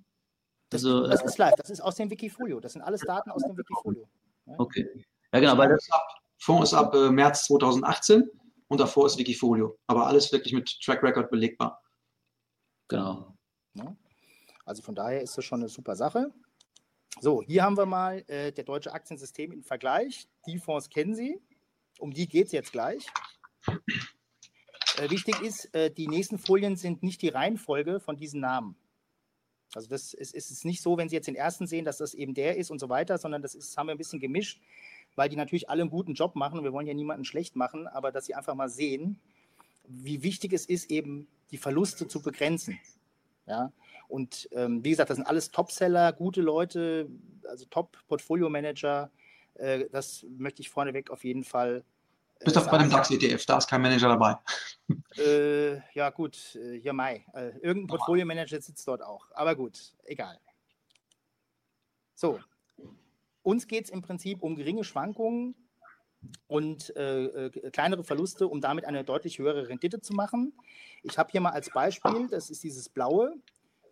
Also, das, das ist live, das ist aus dem Wikifolio. Das sind alles Daten aus dem Wikifolio. Okay. Ja, genau, weil das Fonds ist ab äh, März 2018 und davor ist Wikifolio. Aber alles wirklich mit Track Record belegbar. Genau. Ja. Also von daher ist das schon eine super Sache. So, hier haben wir mal äh, der deutsche Aktiensystem im Vergleich. Die Fonds kennen Sie. Um die geht es jetzt gleich. Äh, wichtig ist, äh, die nächsten Folien sind nicht die Reihenfolge von diesen Namen. Also das ist, ist es nicht so, wenn Sie jetzt den ersten sehen, dass das eben der ist und so weiter, sondern das ist, haben wir ein bisschen gemischt weil die natürlich alle einen guten Job machen und wir wollen ja niemanden schlecht machen, aber dass sie einfach mal sehen, wie wichtig es ist, eben die Verluste zu begrenzen. Ja, und ähm, wie gesagt, das sind alles Topseller, gute Leute, also Top-Portfolio-Manager. Äh, das möchte ich vorneweg auf jeden Fall. Äh, Bis auf bei dem DAX-ETF, da ist kein Manager dabei. Äh, ja, gut, äh, hier Mai. Äh, irgendein Portfolio-Manager sitzt dort auch. Aber gut, egal. So, uns geht es im Prinzip um geringe Schwankungen und äh, äh, kleinere Verluste, um damit eine deutlich höhere Rendite zu machen. Ich habe hier mal als Beispiel, das ist dieses blaue,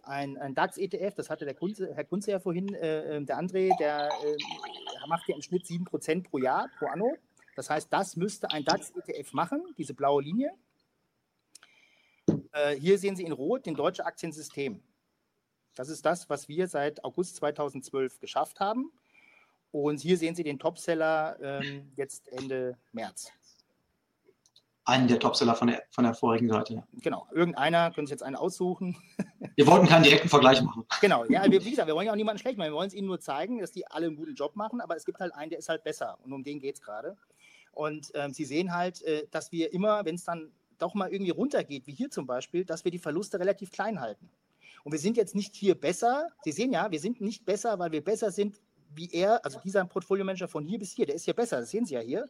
ein, ein DAX-ETF, das hatte der Kunze, Herr Kunze ja vorhin, äh, äh der André, der äh, macht ja im Schnitt 7% pro Jahr, pro Anno. Das heißt, das müsste ein DAX-ETF machen, diese blaue Linie. Äh, hier sehen Sie in Rot den deutsche Aktiensystem. Das ist das, was wir seit August 2012 geschafft haben. Und hier sehen Sie den Topseller ähm, jetzt Ende März. Einen der Topseller von der, von der vorigen Seite. Genau, irgendeiner, können Sie jetzt einen aussuchen. Wir wollten keinen direkten Vergleich machen. Genau, ja, wir, wie gesagt, wir wollen ja auch niemanden schlecht machen. Wir wollen es Ihnen nur zeigen, dass die alle einen guten Job machen, aber es gibt halt einen, der ist halt besser. Und um den geht es gerade. Und ähm, Sie sehen halt, äh, dass wir immer, wenn es dann doch mal irgendwie runtergeht, wie hier zum Beispiel, dass wir die Verluste relativ klein halten. Und wir sind jetzt nicht hier besser. Sie sehen ja, wir sind nicht besser, weil wir besser sind wie er, also dieser Portfolio-Manager von hier bis hier, der ist ja besser, das sehen Sie ja hier.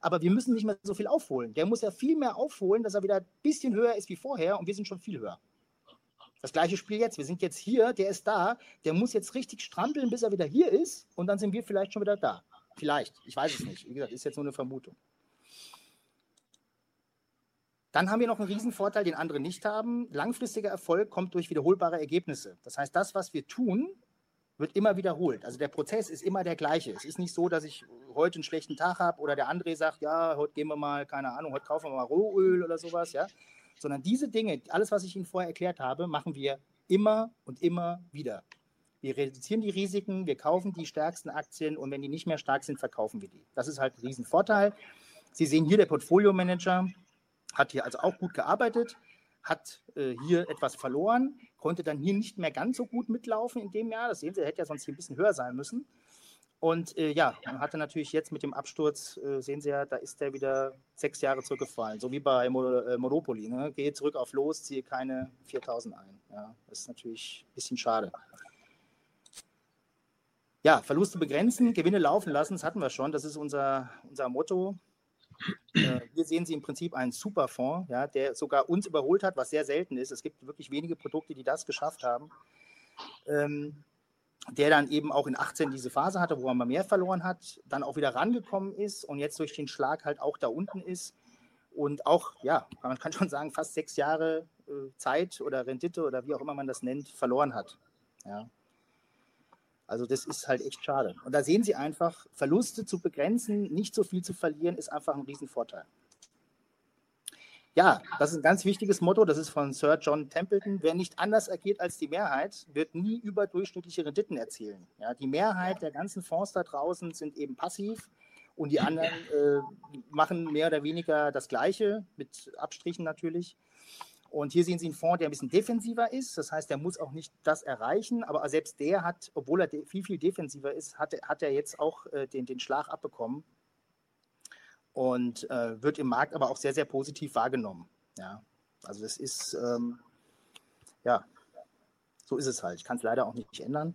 Aber wir müssen nicht mehr so viel aufholen. Der muss ja viel mehr aufholen, dass er wieder ein bisschen höher ist wie vorher und wir sind schon viel höher. Das gleiche Spiel jetzt. Wir sind jetzt hier, der ist da, der muss jetzt richtig strampeln, bis er wieder hier ist und dann sind wir vielleicht schon wieder da. Vielleicht, ich weiß es nicht. Wie gesagt, ist jetzt nur eine Vermutung. Dann haben wir noch einen Riesenvorteil, den andere nicht haben. Langfristiger Erfolg kommt durch wiederholbare Ergebnisse. Das heißt, das, was wir tun, wird immer wiederholt. Also der Prozess ist immer der gleiche. Es ist nicht so, dass ich heute einen schlechten Tag habe oder der André sagt, ja, heute gehen wir mal, keine Ahnung, heute kaufen wir mal Rohöl oder sowas, ja. Sondern diese Dinge, alles, was ich Ihnen vorher erklärt habe, machen wir immer und immer wieder. Wir reduzieren die Risiken, wir kaufen die stärksten Aktien und wenn die nicht mehr stark sind, verkaufen wir die. Das ist halt ein Riesenvorteil. Sie sehen hier, der Portfolio Manager hat hier also auch gut gearbeitet, hat äh, hier etwas verloren, konnte dann hier nicht mehr ganz so gut mitlaufen in dem Jahr. Das sehen Sie, hätte ja sonst hier ein bisschen höher sein müssen. Und äh, ja, man hatte natürlich jetzt mit dem Absturz, äh, sehen Sie ja, da ist der wieder sechs Jahre zurückgefallen, so wie bei äh, Monopoly. Ne? Gehe zurück auf los, ziehe keine 4000 ein. Ja, das ist natürlich ein bisschen schade. Ja, Verluste begrenzen, Gewinne laufen lassen, das hatten wir schon. Das ist unser, unser Motto. Äh, hier sehen Sie im Prinzip einen Superfonds, ja, der sogar uns überholt hat, was sehr selten ist. Es gibt wirklich wenige Produkte, die das geschafft haben. Ähm, der dann eben auch in 18 diese Phase hatte, wo er mal mehr verloren hat, dann auch wieder rangekommen ist und jetzt durch den Schlag halt auch da unten ist und auch, ja, man kann schon sagen, fast sechs Jahre äh, Zeit oder Rendite oder wie auch immer man das nennt, verloren hat. Ja. Also das ist halt echt schade. Und da sehen Sie einfach, Verluste zu begrenzen, nicht so viel zu verlieren, ist einfach ein Riesenvorteil. Ja, das ist ein ganz wichtiges Motto, das ist von Sir John Templeton. Wer nicht anders agiert als die Mehrheit, wird nie überdurchschnittliche Renditen erzielen. Ja, die Mehrheit der ganzen Fonds da draußen sind eben passiv und die anderen äh, machen mehr oder weniger das Gleiche, mit Abstrichen natürlich. Und hier sehen Sie einen Fonds, der ein bisschen defensiver ist. Das heißt, der muss auch nicht das erreichen. Aber selbst der hat, obwohl er viel, viel defensiver ist, hat, hat er jetzt auch äh, den, den Schlag abbekommen. Und äh, wird im Markt aber auch sehr, sehr positiv wahrgenommen. Ja, also das ist, ähm, ja, so ist es halt. Ich kann es leider auch nicht ändern.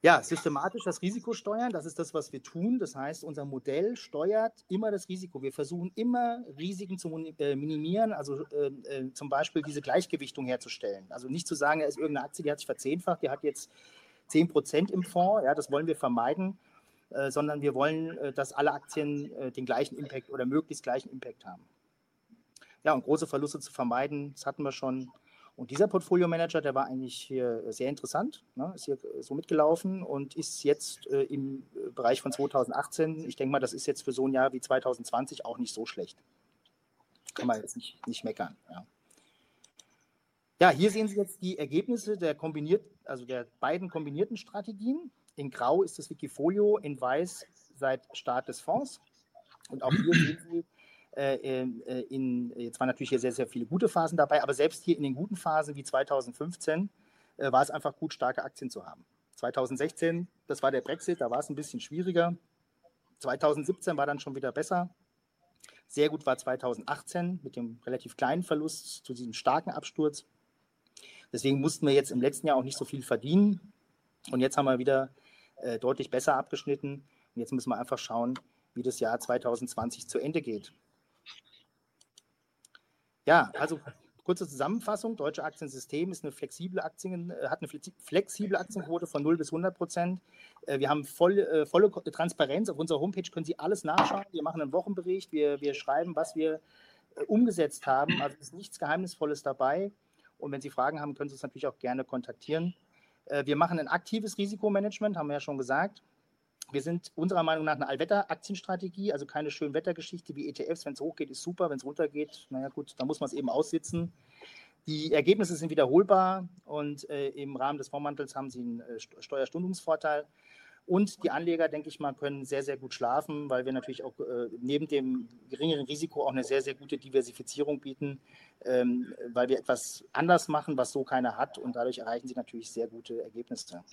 Ja, systematisch das Risiko steuern, das ist das, was wir tun. Das heißt, unser Modell steuert immer das Risiko. Wir versuchen immer Risiken zu äh, minimieren, also äh, äh, zum Beispiel diese Gleichgewichtung herzustellen. Also nicht zu sagen, es ist irgendeine Aktie, die hat sich verzehnfacht, die hat jetzt 10 Prozent im Fonds, ja, das wollen wir vermeiden, äh, sondern wir wollen, äh, dass alle Aktien äh, den gleichen Impact oder möglichst gleichen Impact haben. Ja, und große Verluste zu vermeiden, das hatten wir schon und dieser Portfolio Manager, der war eigentlich hier sehr interessant, ne, ist hier so mitgelaufen und ist jetzt äh, im Bereich von 2018, ich denke mal, das ist jetzt für so ein Jahr wie 2020 auch nicht so schlecht. Kann man jetzt nicht, nicht meckern. Ja. ja, hier sehen Sie jetzt die Ergebnisse der kombiniert, also der beiden kombinierten Strategien. In Grau ist das Wikifolio, in Weiß seit Start des Fonds. Und auch hier sehen Sie, äh, äh, in, jetzt waren natürlich hier sehr, sehr viele gute Phasen dabei, aber selbst hier in den guten Phasen wie 2015 äh, war es einfach gut, starke Aktien zu haben. 2016, das war der Brexit, da war es ein bisschen schwieriger. 2017 war dann schon wieder besser. Sehr gut war 2018 mit dem relativ kleinen Verlust zu diesem starken Absturz. Deswegen mussten wir jetzt im letzten Jahr auch nicht so viel verdienen. Und jetzt haben wir wieder äh, deutlich besser abgeschnitten. Und jetzt müssen wir einfach schauen, wie das Jahr 2020 zu Ende geht. Ja, also kurze Zusammenfassung. Deutsche Aktiensystem ist eine flexible Aktien, äh, hat eine flexible Aktienquote von 0 bis 100 Prozent. Äh, wir haben voll, äh, volle Transparenz. Auf unserer Homepage können Sie alles nachschauen. Wir machen einen Wochenbericht. Wir, wir schreiben, was wir umgesetzt haben. Also ist nichts Geheimnisvolles dabei. Und wenn Sie Fragen haben, können Sie uns natürlich auch gerne kontaktieren. Wir machen ein aktives Risikomanagement, haben wir ja schon gesagt. Wir sind unserer Meinung nach eine Allwetter-Aktienstrategie, also keine Schönwettergeschichte wie ETFs. Wenn es hochgeht, ist super. Wenn es runtergeht, naja gut, dann muss man es eben aussitzen. Die Ergebnisse sind wiederholbar und äh, im Rahmen des Fondsmantels haben sie einen äh, Steuerstundungsvorteil. Und die Anleger, denke ich mal, können sehr, sehr gut schlafen, weil wir natürlich auch äh, neben dem geringeren Risiko auch eine sehr, sehr gute Diversifizierung bieten, ähm, weil wir etwas anders machen, was so keiner hat. Und dadurch erreichen sie natürlich sehr gute Ergebnisse.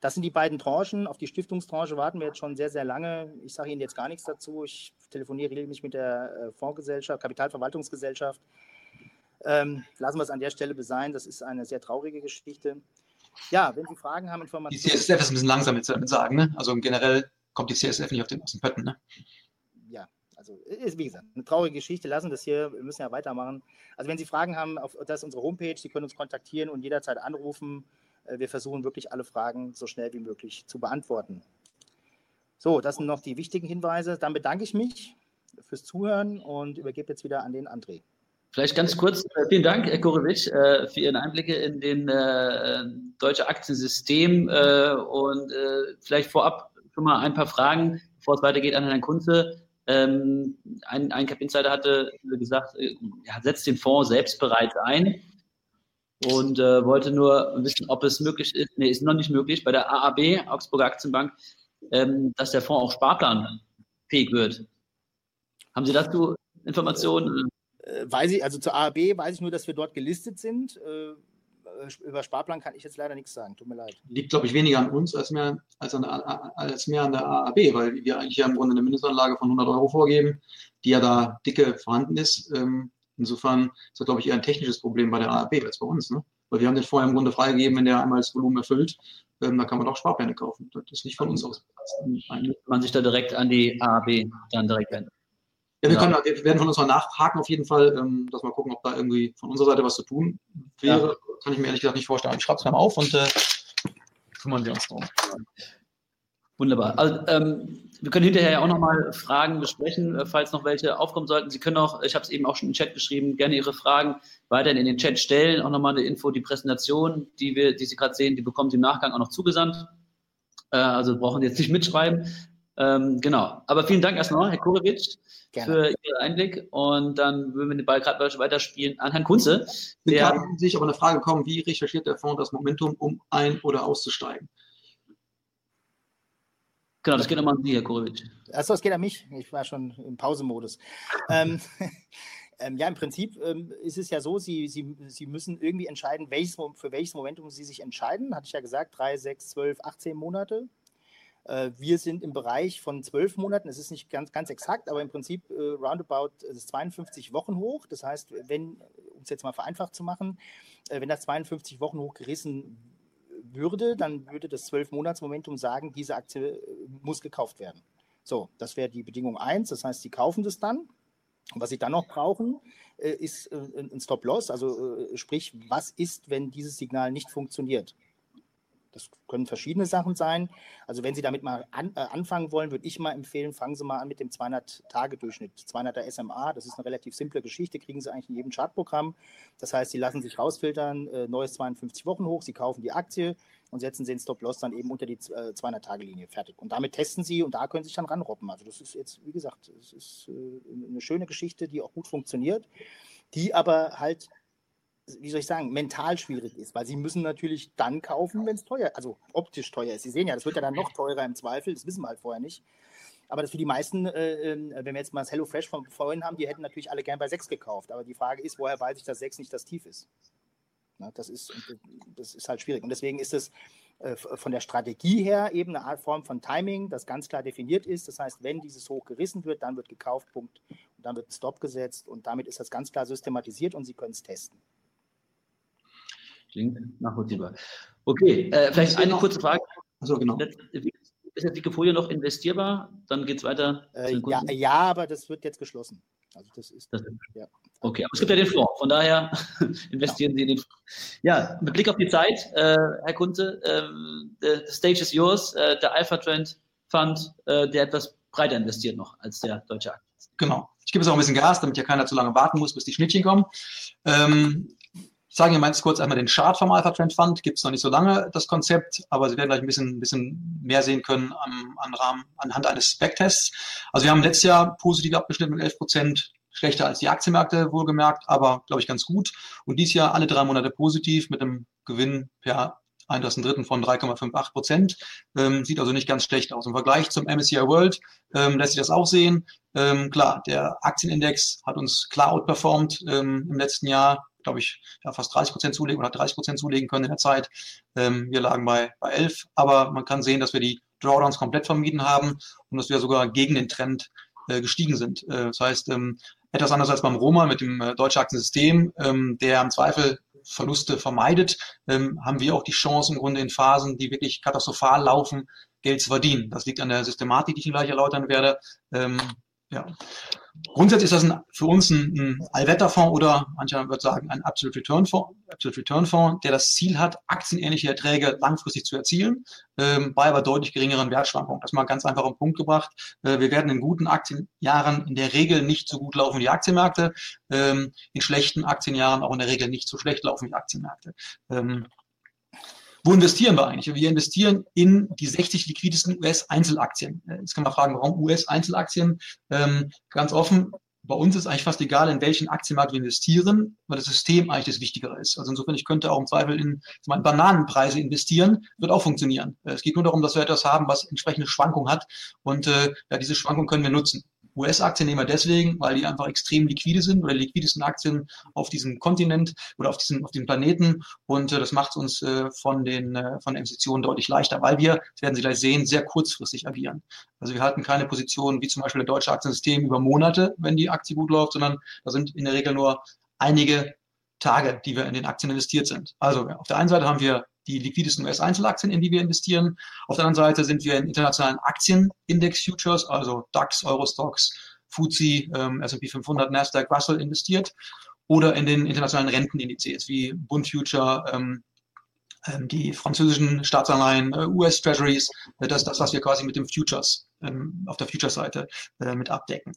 Das sind die beiden Tranchen. Auf die Stiftungstranche warten wir jetzt schon sehr, sehr lange. Ich sage Ihnen jetzt gar nichts dazu. Ich telefoniere regelmäßig mit der äh, Fondsgesellschaft, Kapitalverwaltungsgesellschaft. Ähm, lassen wir es an der Stelle sein. Das ist eine sehr traurige Geschichte. Ja, wenn Sie Fragen haben, Informationen. Die CSF ist ein bisschen langsam mit sagen. Ne? Also generell kommt die CSF nicht auf den, aus den Pötten. Ne? Ja, also ist wie gesagt eine traurige Geschichte. Lassen das hier. Wir müssen ja weitermachen. Also wenn Sie Fragen haben, auf, das ist unsere Homepage. Sie können uns kontaktieren und jederzeit anrufen. Äh, wir versuchen wirklich alle Fragen so schnell wie möglich zu beantworten. So, das sind noch die wichtigen Hinweise. Dann bedanke ich mich fürs Zuhören und übergebe jetzt wieder an den André. Vielleicht ganz kurz, äh, vielen Dank, Herr Korowitsch, äh, für Ihren Einblicke in den äh, deutsche Aktiensystem und vielleicht vorab schon mal ein paar Fragen, bevor es weitergeht an Herrn Kunze. Ähm, ein, ein Cap Insider hatte gesagt, er setzt den Fonds selbst bereits ein und äh, wollte nur wissen, ob es möglich ist, nee, ist noch nicht möglich, bei der AAB, Augsburger Aktienbank, ähm, dass der Fonds auch sparplanfähig wird. Haben Sie dazu Informationen? Äh, weiß ich, also zur AAB weiß ich nur, dass wir dort gelistet sind. Äh, über Sparplan kann ich jetzt leider nichts sagen. Tut mir leid. Liegt, glaube ich, weniger an uns als mehr, als, an, als mehr an der AAB, weil wir eigentlich ja im Grunde eine Mindestanlage von 100 Euro vorgeben, die ja da dicke vorhanden ist. Ähm, insofern ist das, glaube ich, eher ein technisches Problem bei der AAB als bei uns. Ne? Weil wir haben den vorher im Grunde freigegeben, wenn der einmal das Volumen erfüllt, ähm, da kann man auch Sparpläne kaufen. Das ist nicht von uns aus. Man sich da direkt an die AAB dann direkt wenden. Ja, wir, können, wir werden von uns mal nachhaken auf jeden Fall, ähm, dass wir gucken, ob da irgendwie von unserer Seite was zu tun wäre. Ja. Kann ich mir ehrlich gesagt nicht vorstellen. Ich schreibe es mal auf und äh, kümmern wir uns darum. Wunderbar. Also, ähm, wir können hinterher ja auch nochmal Fragen besprechen, äh, falls noch welche aufkommen sollten. Sie können auch, ich habe es eben auch schon im Chat geschrieben, gerne Ihre Fragen weiterhin in den Chat stellen. Auch nochmal eine Info, die Präsentation, die wir, die Sie gerade sehen, die bekommen Sie im Nachgang auch noch zugesandt. Äh, also brauchen Sie jetzt nicht mitschreiben. Ähm, genau. Aber vielen Dank erstmal, Herr Kurewitsch, für Ihren Einblick. Und dann würden wir den Ball gerade weiterspielen an Herrn Kunze. Der hat sich aber eine Frage gekommen, wie recherchiert der Fonds das Momentum, um ein- oder auszusteigen? Genau, das geht nochmal an Sie, Herr Kurewitsch. Achso, es geht an mich. Ich war schon im Pausemodus. ähm, ähm, ja, im Prinzip ähm, ist es ja so, Sie, Sie, Sie müssen irgendwie entscheiden, welches, für welches Momentum Sie sich entscheiden. Hatte ich ja gesagt, drei, sechs, zwölf, 18 Monate. Äh, wir sind im Bereich von zwölf Monaten, es ist nicht ganz, ganz exakt, aber im Prinzip äh, roundabout ist 52 Wochen hoch. Das heißt, wenn, um es jetzt mal vereinfacht zu machen, äh, wenn das 52 Wochen hoch gerissen würde, dann würde das zwölf monats momentum sagen, diese Aktie äh, muss gekauft werden. So, das wäre die Bedingung 1. Das heißt, Sie kaufen das dann. Und was Sie dann noch brauchen, äh, ist äh, ein Stop-Loss. Also sprich, was ist, wenn dieses Signal nicht funktioniert? Das können verschiedene Sachen sein. Also wenn Sie damit mal an, äh, anfangen wollen, würde ich mal empfehlen, fangen Sie mal an mit dem 200-Tage-Durchschnitt, 200er SMA. Das ist eine relativ simple Geschichte, kriegen Sie eigentlich in jedem Chartprogramm. Das heißt, Sie lassen sich rausfiltern, äh, neues 52 Wochen hoch, Sie kaufen die Aktie und setzen Sie den Stop-Loss dann eben unter die äh, 200-Tage-Linie. Fertig. Und damit testen Sie und da können Sie sich dann ranroppen. Also das ist jetzt, wie gesagt, es ist äh, eine schöne Geschichte, die auch gut funktioniert, die aber halt wie soll ich sagen, mental schwierig ist, weil sie müssen natürlich dann kaufen, wenn es teuer, also optisch teuer ist. Sie sehen ja, das wird ja dann noch teurer im Zweifel, das wissen wir halt vorher nicht. Aber das für die meisten, äh, ähm, wenn wir jetzt mal das HelloFresh von vorhin haben, die hätten natürlich alle gern bei 6 gekauft. Aber die Frage ist, woher weiß ich, dass 6 nicht das Tief ist? Na, das, ist das ist halt schwierig. Und deswegen ist es äh, von der Strategie her eben eine Art Form von Timing, das ganz klar definiert ist. Das heißt, wenn dieses hoch gerissen wird, dann wird gekauft, Punkt. Und dann wird ein Stop gesetzt und damit ist das ganz klar systematisiert und Sie können es testen. Klingt nachvollziehbar. Okay, äh, vielleicht eine kurze Frage. Also genau. Ist jetzt die Wikifolie noch investierbar? Dann geht es weiter. Äh, ja, ja, aber das wird jetzt geschlossen. Also das ist, das, ja. Okay, aber es gibt ja den Fonds, von daher investieren ja. Sie in den Fonds. Ja, mit Blick auf die Zeit, äh, Herr Kunze, äh, the stage is yours, äh, der Alpha Trend Fund, äh, der etwas breiter investiert noch als der deutsche Aktien. Genau. Ich gebe jetzt auch ein bisschen Gas, damit ja keiner zu lange warten muss, bis die Schnittchen kommen. Ähm, ich zeige Ihnen ganz kurz einmal den Chart vom Alpha Trend Fund. Gibt es noch nicht so lange, das Konzept, aber Sie werden gleich ein bisschen, ein bisschen mehr sehen können am, am Rahmen, anhand eines Backtests. Also wir haben letztes Jahr positiv abgeschnitten mit 11 Prozent, schlechter als die Aktienmärkte wohlgemerkt, aber glaube ich ganz gut. Und dieses Jahr alle drei Monate positiv mit einem Gewinn per 31.3. von 3,58 Prozent. Ähm, sieht also nicht ganz schlecht aus. Im Vergleich zum MSCI World ähm, lässt sich das auch sehen. Ähm, klar, der Aktienindex hat uns klar outperformed ähm, im letzten Jahr glaube ich, ja, fast 30 Prozent zulegen oder 30 Prozent zulegen können in der Zeit. Ähm, wir lagen bei, bei 11, aber man kann sehen, dass wir die Drawdowns komplett vermieden haben und dass wir sogar gegen den Trend äh, gestiegen sind. Äh, das heißt, ähm, etwas anders als beim Roma mit dem äh, deutschen Aktiensystem, ähm, der im Zweifel Verluste vermeidet, ähm, haben wir auch die Chance im Grunde in Phasen, die wirklich katastrophal laufen, Geld zu verdienen. Das liegt an der Systematik, die ich gleich erläutern werde. Ähm, Ja. Grundsätzlich ist das ein, für uns ein, ein Allwetterfonds oder manche würden sagen ein Absolute Return Fonds, Absolute Return Fonds, der das Ziel hat, aktienähnliche Erträge langfristig zu erzielen, ähm, bei aber deutlich geringeren Wertschwankungen. Das mal ganz einfach auf den Punkt gebracht. Äh, wir werden in guten Aktienjahren in der Regel nicht so gut laufen wie die Aktienmärkte, ähm, in schlechten Aktienjahren auch in der Regel nicht so schlecht laufen wie Aktienmärkte. Ähm, wo investieren wir eigentlich? Wir investieren in die 60 liquidesten US-Einzelaktien. Äh, jetzt kann man fragen, warum US-Einzelaktien? Ähm, ganz offen, bei uns ist eigentlich fast egal, in welchen Aktienmarkt wir investieren, weil das System eigentlich das Wichtigere ist. Also insofern, ich könnte auch im Zweifel in meine Bananenpreise investieren, wird auch funktionieren. Äh, es geht nur darum, dass wir etwas haben, was entsprechende Schwankung hat und äh, ja, diese Schwankung können wir nutzen. US-Aktien nehmen wir deswegen, weil die einfach extrem liquide sind oder die liquidesten Aktien auf diesem Kontinent oder auf diesem, auf dem Planeten. Und äh, das macht uns äh, von den äh, von den Investitionen deutlich leichter, weil wir, das werden Sie gleich sehen, sehr kurzfristig agieren. Also wir halten keine Position wie zum Beispiel der deutsche Aktiensystem über Monate, wenn die Aktie gut läuft, sondern da sind in der Regel nur einige Tage, die wir in den Aktien investiert sind. Also auf der einen Seite haben wir die liquidesten US-Einzelaktien, in die wir investieren. Auf der anderen Seite sind wir in internationalen Aktienindex-Futures, also DAX, Eurostox, FTSE, ähm, S&P 500, Nasdaq, Russell investiert oder in den internationalen Rentenindizes wie Bund Future, ähm, ähm die französischen Staatsanleihen, äh, US Treasuries, äh, das das, was wir quasi mit dem Futures ähm, auf der Futures-Seite äh, mit abdecken.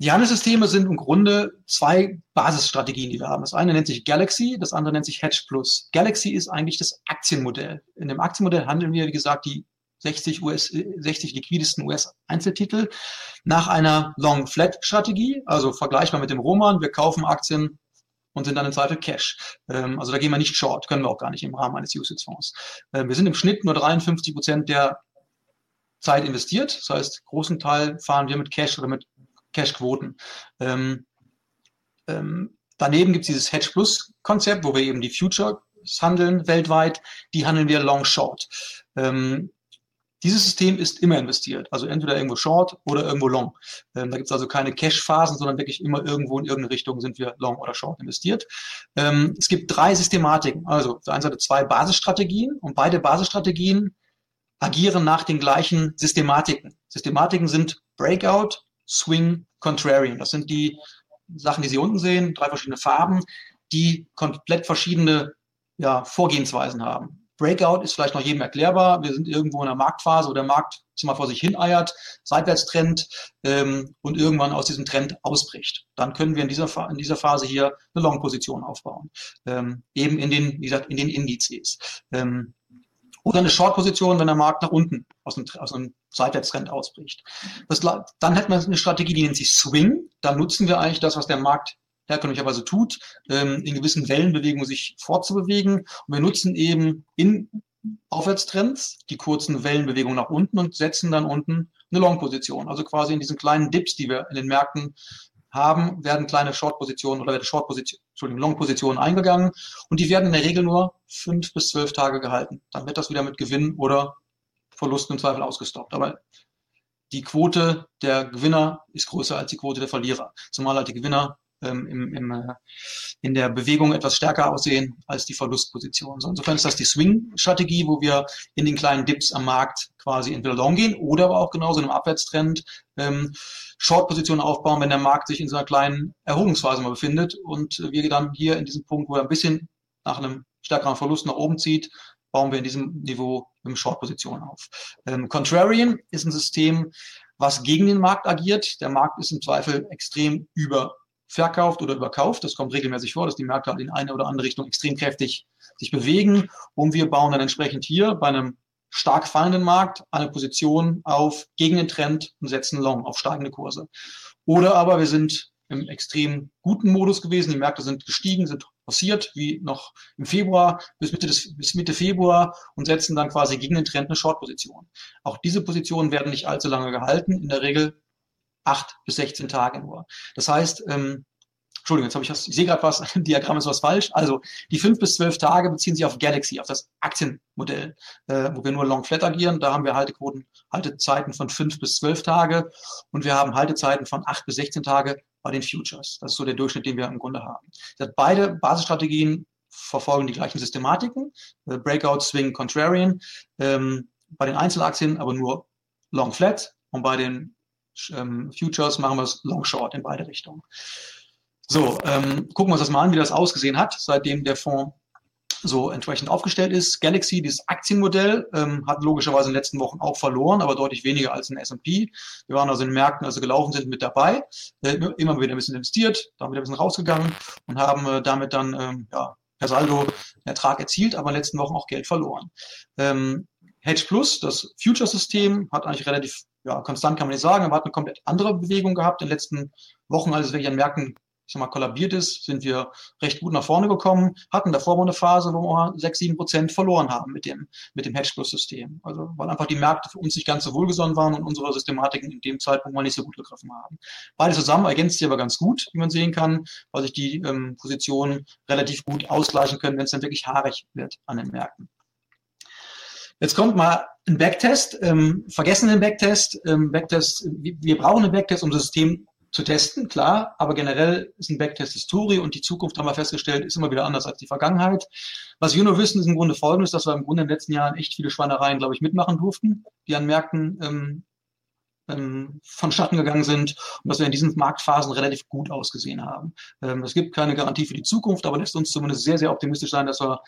Die Handelssysteme sind im Grunde zwei Basisstrategien, die wir haben. Das eine nennt sich Galaxy, das andere nennt sich Hedge Plus. Galaxy ist eigentlich das Aktienmodell. In dem Aktienmodell handeln wir, wie gesagt, die 60, US, 60 liquidesten US-Einzeltitel nach einer Long-Flat-Strategie, also vergleichbar mit dem Roman. Wir kaufen Aktien und sind dann im Zweifel Cash. Ähm, also da gehen wir nicht short, können wir auch gar nicht im Rahmen eines USITS-Fonds. Äh, wir sind im Schnitt nur 53 Prozent der Zeit investiert. Das heißt, großen Teil fahren wir mit Cash oder mit Cash-Quoten. Ähm, ähm, daneben gibt es dieses Hedge Plus-Konzept, wo wir eben die Futures handeln weltweit. Die handeln wir Long Short. Ähm, dieses System ist immer investiert, also entweder irgendwo Short oder irgendwo Long. Ähm, da gibt es also keine Cash-Phasen, sondern wirklich immer irgendwo in irgendeine Richtung sind wir Long oder Short investiert. Ähm, es gibt drei Systematiken, also auf der einen Seite zwei Basisstrategien und beide Basisstrategien agieren nach den gleichen Systematiken. Systematiken sind Breakout, Swing, Contrarian. Das sind die Sachen, die Sie unten sehen, drei verschiedene Farben, die komplett verschiedene ja, Vorgehensweisen haben. Breakout ist vielleicht noch jedem erklärbar. Wir sind irgendwo in einer Marktphase, wo der Markt mal vor sich hin eiert, Seitwärtstrend ähm, und irgendwann aus diesem Trend ausbricht. Dann können wir in dieser, in dieser Phase hier eine Long-Position aufbauen. Ähm, eben in den, wie gesagt, in den Indizes. Ähm, oder eine Short-Position, wenn der Markt nach unten aus einem, aus einem Seitwärtstrend ausbricht. Das, dann hätten wir eine Strategie, die nennt sich Swing. Da nutzen wir eigentlich das, was der Markt herkömmlicherweise tut, ähm, in gewissen Wellenbewegungen sich fortzubewegen. Und wir nutzen eben in Aufwärtstrends die kurzen Wellenbewegungen nach unten und setzen dann unten eine Long-Position. Also quasi in diesen kleinen Dips, die wir in den Märkten haben, werden kleine Short-Positionen oder werden Short-Positionen, Entschuldigung, Long-Positionen eingegangen und die werden in der Regel nur fünf bis zwölf Tage gehalten. Dann wird das wieder mit Gewinn oder Verlusten im Zweifel ausgestoppt. Aber die Quote der Gewinner ist größer als die Quote der Verlierer. Zumal halt die Gewinner ähm, im, im, äh, in der Bewegung etwas stärker aussehen als die Verlustposition. So, insofern ist das die Swing-Strategie, wo wir in den kleinen Dips am Markt quasi entweder long gehen oder aber auch genauso in einem Abwärtstrend ähm, Short-Positionen aufbauen, wenn der Markt sich in so einer kleinen Erholungsphase mal befindet und wir dann hier in diesem Punkt, wo er ein bisschen nach einem stärkeren Verlust nach oben zieht, bauen wir in diesem Niveau im Short-Position auf. Ähm, Contrarian ist ein System, was gegen den Markt agiert. Der Markt ist im Zweifel extrem überverkauft oder überkauft. Das kommt regelmäßig vor, dass die Märkte halt in eine oder andere Richtung extrem kräftig sich bewegen. Und wir bauen dann entsprechend hier bei einem stark fallenden Markt eine Position auf gegen den Trend und setzen Long auf steigende Kurse. Oder aber wir sind im extrem guten Modus gewesen. Die Märkte sind gestiegen, sind passiert, wie noch im Februar bis Mitte, des, bis Mitte Februar und setzen dann quasi gegen den Trend eine Short-Position. Auch diese Positionen werden nicht allzu lange gehalten, in der Regel acht bis 16 Tage nur. Das heißt, ähm, Entschuldigung, jetzt habe ich was, ich sehe gerade was, im Diagramm ist was falsch. Also die fünf bis zwölf Tage beziehen sich auf Galaxy, auf das Aktienmodell, äh, wo wir nur Long Flat agieren. Da haben wir Haltequoten, Haltezeiten von fünf bis zwölf Tage und wir haben Haltezeiten von acht bis 16 Tage bei den Futures. Das ist so der Durchschnitt, den wir im Grunde haben. Beide Basisstrategien verfolgen die gleichen Systematiken, äh, Breakout, Swing, Contrarian. Ähm, bei den Einzelaktien aber nur Long Flat und bei den ähm, Futures machen wir es Long Short in beide Richtungen. So, ähm, gucken wir uns das mal an, wie das ausgesehen hat, seitdem der Fonds so entsprechend aufgestellt ist. Galaxy, dieses Aktienmodell, ähm, hat logischerweise in den letzten Wochen auch verloren, aber deutlich weniger als in S&P. Wir waren also in den Märkten, also gelaufen sind, mit dabei, äh, immer wieder ein bisschen investiert, dann wieder ein bisschen rausgegangen und haben äh, damit dann ähm, ja, per Saldo Ertrag erzielt, aber in den letzten Wochen auch Geld verloren. Ähm, Hedge Plus, das Future-System, hat eigentlich relativ ja, konstant kann man nicht sagen, aber hat eine komplett andere Bewegung gehabt. In den letzten Wochen, als es wirklich an Märkten ich sag mal, kollabiert ist, sind wir recht gut nach vorne gekommen, hatten davor mal eine Phase, wo wir 6, 7 Prozent verloren haben mit dem, mit dem Hedge-Plus-System. Also, weil einfach die Märkte für uns nicht ganz so wohlgesonnen waren und unsere Systematiken in dem Zeitpunkt mal nicht so gut gegriffen haben. Beide zusammen ergänzt sich aber ganz gut, wie man sehen kann, weil sich die ähm, Positionen relativ gut ausgleichen können, wenn es dann wirklich haarig wird an den Märkten. Jetzt kommt mal ein Backtest. Ähm, vergessen den Backtest. Ähm, Backtest. Wir brauchen einen Backtest, um das System zu testen, klar, aber generell ist ein Backtest Historie und die Zukunft, haben wir festgestellt, ist immer wieder anders als die Vergangenheit. Was wir nur wissen, ist im Grunde folgendes, dass wir im Grunde in den letzten Jahren echt viele Schweinereien, glaube ich, mitmachen durften, die an Märkten ähm, ähm, vonstatten gegangen sind und dass wir in diesen Marktphasen relativ gut ausgesehen haben. Ähm, es gibt keine Garantie für die Zukunft, aber lässt uns zumindest sehr, sehr optimistisch sein, dass wir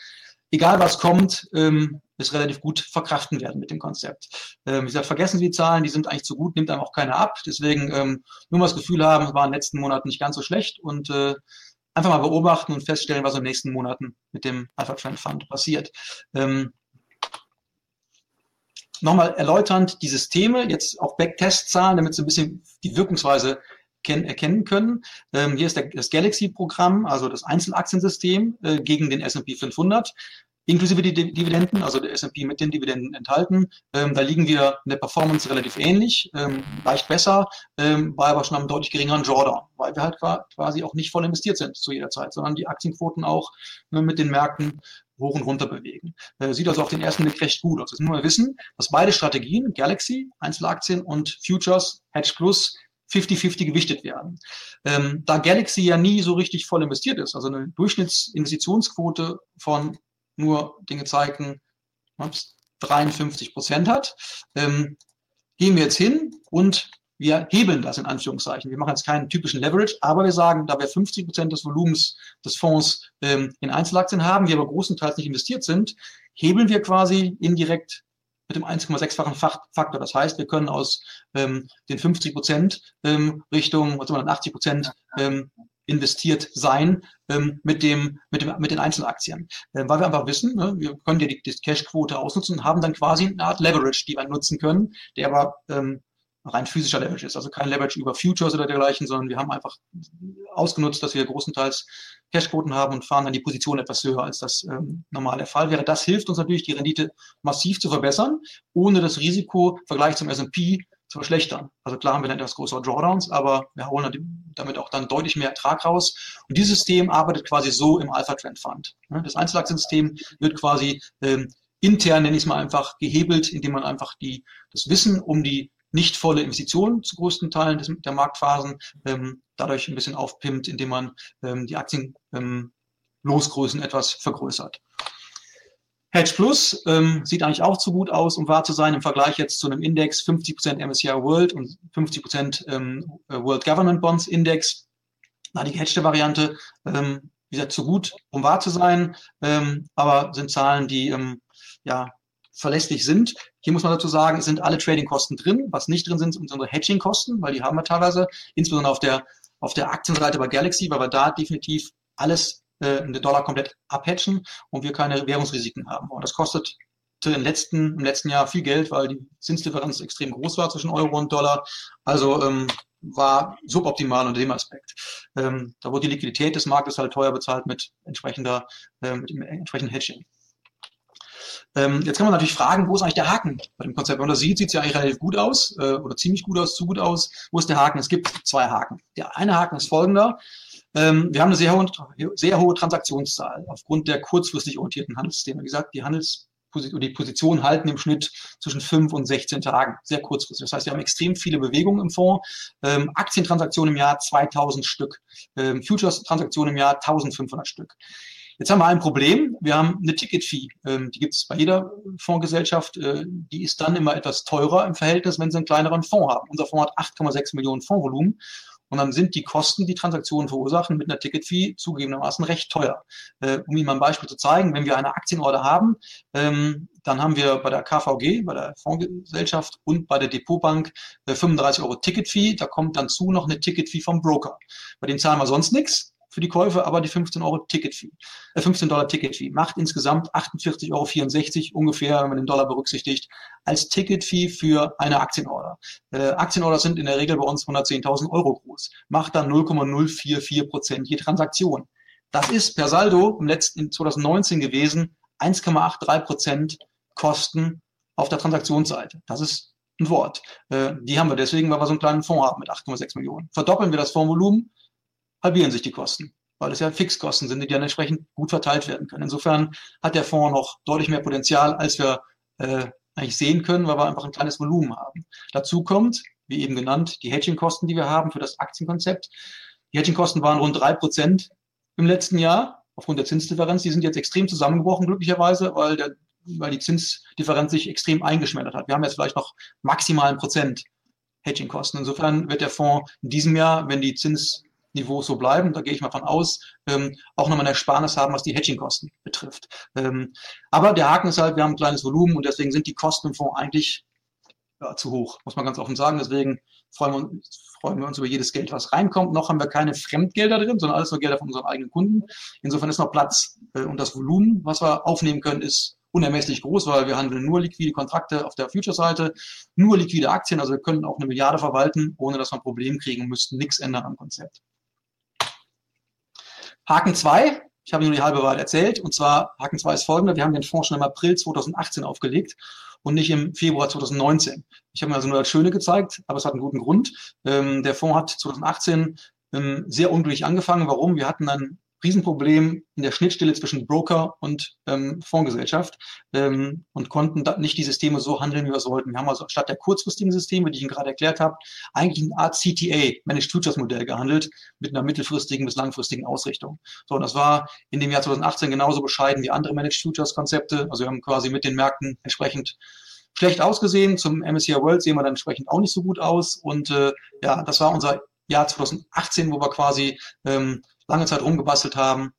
egal was kommt, ähm, es relativ gut verkraften werden mit dem Konzept. Ähm, wie gesagt, vergessen Sie die Zahlen, die sind eigentlich zu gut, nimmt einem auch keiner ab. Deswegen ähm, nur mal das Gefühl haben, es war in den letzten Monaten nicht ganz so schlecht und äh, einfach mal beobachten und feststellen, was in den nächsten Monaten mit dem Alpha Trend Fund passiert. Ähm, Nochmal erläuternd die Systeme, jetzt auch Backtest-Zahlen, damit Sie ein bisschen die Wirkungsweise erkennen können. Ähm, hier ist der, das Galaxy-Programm, also das Einzelaktiensystem äh, gegen den S&P 500 inklusive die Dividenden, also der S&P mit den Dividenden enthalten. Ähm, da liegen wir in der Performance relativ ähnlich, ähm, leicht besser, ähm, war aber schon am deutlich geringeren Drawdown, weil wir halt quasi auch nicht voll investiert sind zu jeder Zeit, sondern die Aktienquoten auch ne, mit den Märkten hoch und runter bewegen. Äh, sieht also auf den ersten Blick recht gut aus. Jetzt müssen wir wissen, dass beide Strategien, Galaxy, Einzelaktien und Futures, Hedge Plus, 50-50 gewichtet werden. Ähm, da Galaxy ja nie so richtig voll investiert ist, also eine Durchschnittsinvestitionsquote von nur Dinge zeigen, 53 Prozent hat, ähm, gehen wir jetzt hin und wir hebeln das in Anführungszeichen. Wir machen jetzt keinen typischen Leverage, aber wir sagen, da wir 50 Prozent des Volumens des Fonds ähm, in Einzelaktien haben, wir aber großenteils nicht investiert sind, hebeln wir quasi indirekt mit dem 1,6-fachen Faktor. Das heißt, wir können aus ähm, den 50 Prozent ähm, Richtung was 80 Prozent ähm, investiert sein ähm, mit, dem, mit, dem, mit den Einzelaktien. Ähm, weil wir einfach wissen, ne, wir können ja die, die Cash-Quote ausnutzen und haben dann quasi eine Art Leverage, die wir nutzen können, der aber ähm, rein physischer Leverage ist. Also kein Leverage über Futures oder dergleichen, sondern wir haben einfach ausgenutzt, dass wir großenteils Cashquoten haben und fahren dann die Position etwas höher, als das ähm, normal der Fall wäre. Das hilft uns natürlich, die Rendite massiv zu verbessern, ohne das Risiko im Vergleich zum S&P zu verschlechtern. Also klar haben wir dann etwas größere Drawdowns, aber wir holen damit auch dann deutlich mehr Ertrag raus. Und dieses System arbeitet quasi so im Alpha Trend Fund. Das Einzelaktiensystem wird quasi ähm, intern, nenne ich es mal einfach, gehebelt, indem man einfach die, das Wissen um die nicht volle Investition zu größten Teilen des, der Marktphasen ähm, dadurch ein bisschen aufpimmt, indem man ähm, die Aktienlosgrößen ähm, etwas vergrößert. Hedge Plus ähm, sieht eigentlich auch zu gut aus, um wahr zu sein, im Vergleich jetzt zu einem Index 50% MSCI World und 50% ähm, World Government Bonds Index. Na, die gehedgte Variante, ähm, wie gesagt, zu gut, um wahr zu sein, ähm, aber sind Zahlen, die ähm, ja verlässlich sind. Hier muss man dazu sagen, es sind alle Trading-Kosten drin. Was nicht drin sind, sind unsere Hedging-Kosten, weil die haben wir teilweise, insbesondere auf der, auf der Aktienseite bei Galaxy, weil wir da definitiv alles äh, den Dollar komplett abhatchen und wir keine Währungsrisiken haben. Und das kostet im letzten, im letzten Jahr viel Geld, weil die Zinsdifferenz extrem groß war zwischen Euro und Dollar. Also ähm, war suboptimal unter dem Aspekt. Ähm, da wurde die Liquidität des Marktes halt teuer bezahlt mit entsprechender, äh, mit dem entsprechenden Hedging. Ähm, jetzt kann man natürlich fragen, wo ist eigentlich der Haken bei dem Konzept? Wenn man das sieht, sieht es ja eigentlich relativ gut aus äh, oder ziemlich gut aus, zu gut aus. Wo ist der Haken? Es gibt zwei Haken. Der eine Haken ist folgender. Ähm, wir haben eine sehr hohe, sehr hohe Transaktionszahl aufgrund der kurzfristig orientierten Handelssysteme. Wie gesagt, die Handels die Positionen halten im Schnitt zwischen 5 und 16 Tagen, sehr kurzfristig. Das heißt, wir haben extrem viele Bewegungen im Fonds. Ähm, Aktientransaktionen im Jahr 2000 Stück, ähm, Futures-Transaktionen im Jahr 1500 Stück. Jetzt haben wir ein Problem. Wir haben eine Ticket-Fee. Ähm, die gibt es bei jeder Fondsgesellschaft. Äh, die ist dann immer etwas teurer im Verhältnis, wenn sie einen kleineren Fonds haben. Unser Fonds hat 8,6 Millionen Fondsvolumen. Und dann sind die Kosten, die Transaktionen verursachen, mit einer Ticket-Fee zugegebenermaßen recht teuer. Äh, um Ihnen mal ein Beispiel zu zeigen, wenn wir eine Aktienorder haben, ähm, dann haben wir bei der KVG, bei der Fondsgesellschaft und bei der Depotbank äh, 35 Euro Ticket-Fee. Da kommt dann zu noch eine Ticket-Fee vom Broker. Bei dem zahlen wir sonst nichts für die Käufe, aber die 15 Euro Ticket-Fee, äh, 15 Dollar Ticket-Fee macht insgesamt 48,64 Euro ungefähr, wenn man den Dollar berücksichtigt, als Ticket-Fee für eine Aktienorder. Äh, Aktienorder sind in der Regel bei uns 110.000 Euro groß, macht dann 0,044 Prozent je Transaktion. Das ist per Saldo im letzten 2019 gewesen 1,83 Prozent Kosten auf der Transaktionsseite. Das ist ein Wort. Äh, die haben wir deswegen, weil wir so einen kleinen Fonds haben mit 8,6 Millionen. Verdoppeln wir das Fondsvolumen, halbieren sich die Kosten, weil es ja Fixkosten sind, die dann entsprechend gut verteilt werden können. Insofern hat der Fonds noch deutlich mehr Potenzial, als wir äh, eigentlich sehen können, weil wir einfach ein kleines Volumen haben. Dazu kommt, wie eben genannt, die Hedging-Kosten, die wir haben für das Aktienkonzept. Die Hedging-Kosten waren rund drei Prozent im letzten Jahr aufgrund der Zinsdifferenz. Die sind jetzt extrem zusammengebrochen, glücklicherweise, weil, der, weil die Zinsdifferenz sich extrem eingeschmettert hat. Wir haben jetzt vielleicht noch maximalen Prozent Hedging-Kosten. Insofern wird der Fonds in diesem Jahr, wenn die Zins Niveau so bleiben, da gehe ich mal von aus, ähm, auch nochmal eine Ersparnis haben, was die Hedging-Kosten betrifft. Ähm, aber der Haken ist halt, wir haben ein kleines Volumen und deswegen sind die Kosten im Fonds eigentlich ja, zu hoch, muss man ganz offen sagen. Deswegen freuen wir, uns, freuen wir uns über jedes Geld, was reinkommt. Noch haben wir keine Fremdgelder drin, sondern alles nur Gelder von unseren eigenen Kunden. Insofern ist noch Platz. Äh, und das Volumen, was wir aufnehmen können, ist unermesslich groß, weil wir handeln nur liquide Kontrakte auf der Future-Seite, nur liquide Aktien. Also wir können auch eine Milliarde verwalten, ohne dass wir ein Problem kriegen und müssten nichts ändern am Konzept. Haken 2, ich habe nur die halbe Wahrheit erzählt, und zwar Haken 2 ist folgender, wir haben den Fonds schon im April 2018 aufgelegt und nicht im Februar 2019. Ich habe mir also nur das Schöne gezeigt, aber es hat einen guten Grund. Ähm, der Fonds hat 2018 ähm, sehr unglücklich angefangen. Warum? Wir hatten ein Riesenproblem in der Schnittstelle zwischen Broker und ähm, Fondsgesellschaft ähm, und konnten nicht die Systeme so handeln, wie wir es wollten. Wir haben also statt der kurzfristigen Systeme, die ich Ihnen gerade erklärt habe, eigentlich eine Art CTA, Managed Futures Modell gehandelt, mit einer mittelfristigen bis langfristigen Ausrichtung. So, und das war in dem Jahr 2018 genauso bescheiden wie andere Managed Futures Konzepte. Also wir haben quasi mit den Märkten entsprechend schlecht ausgesehen. Zum MSCI World sehen wir dann entsprechend auch nicht so gut aus. Und äh, ja, das war unser Jahr 2018, wo wir quasi ähm, lange Zeit rumgebastelt haben,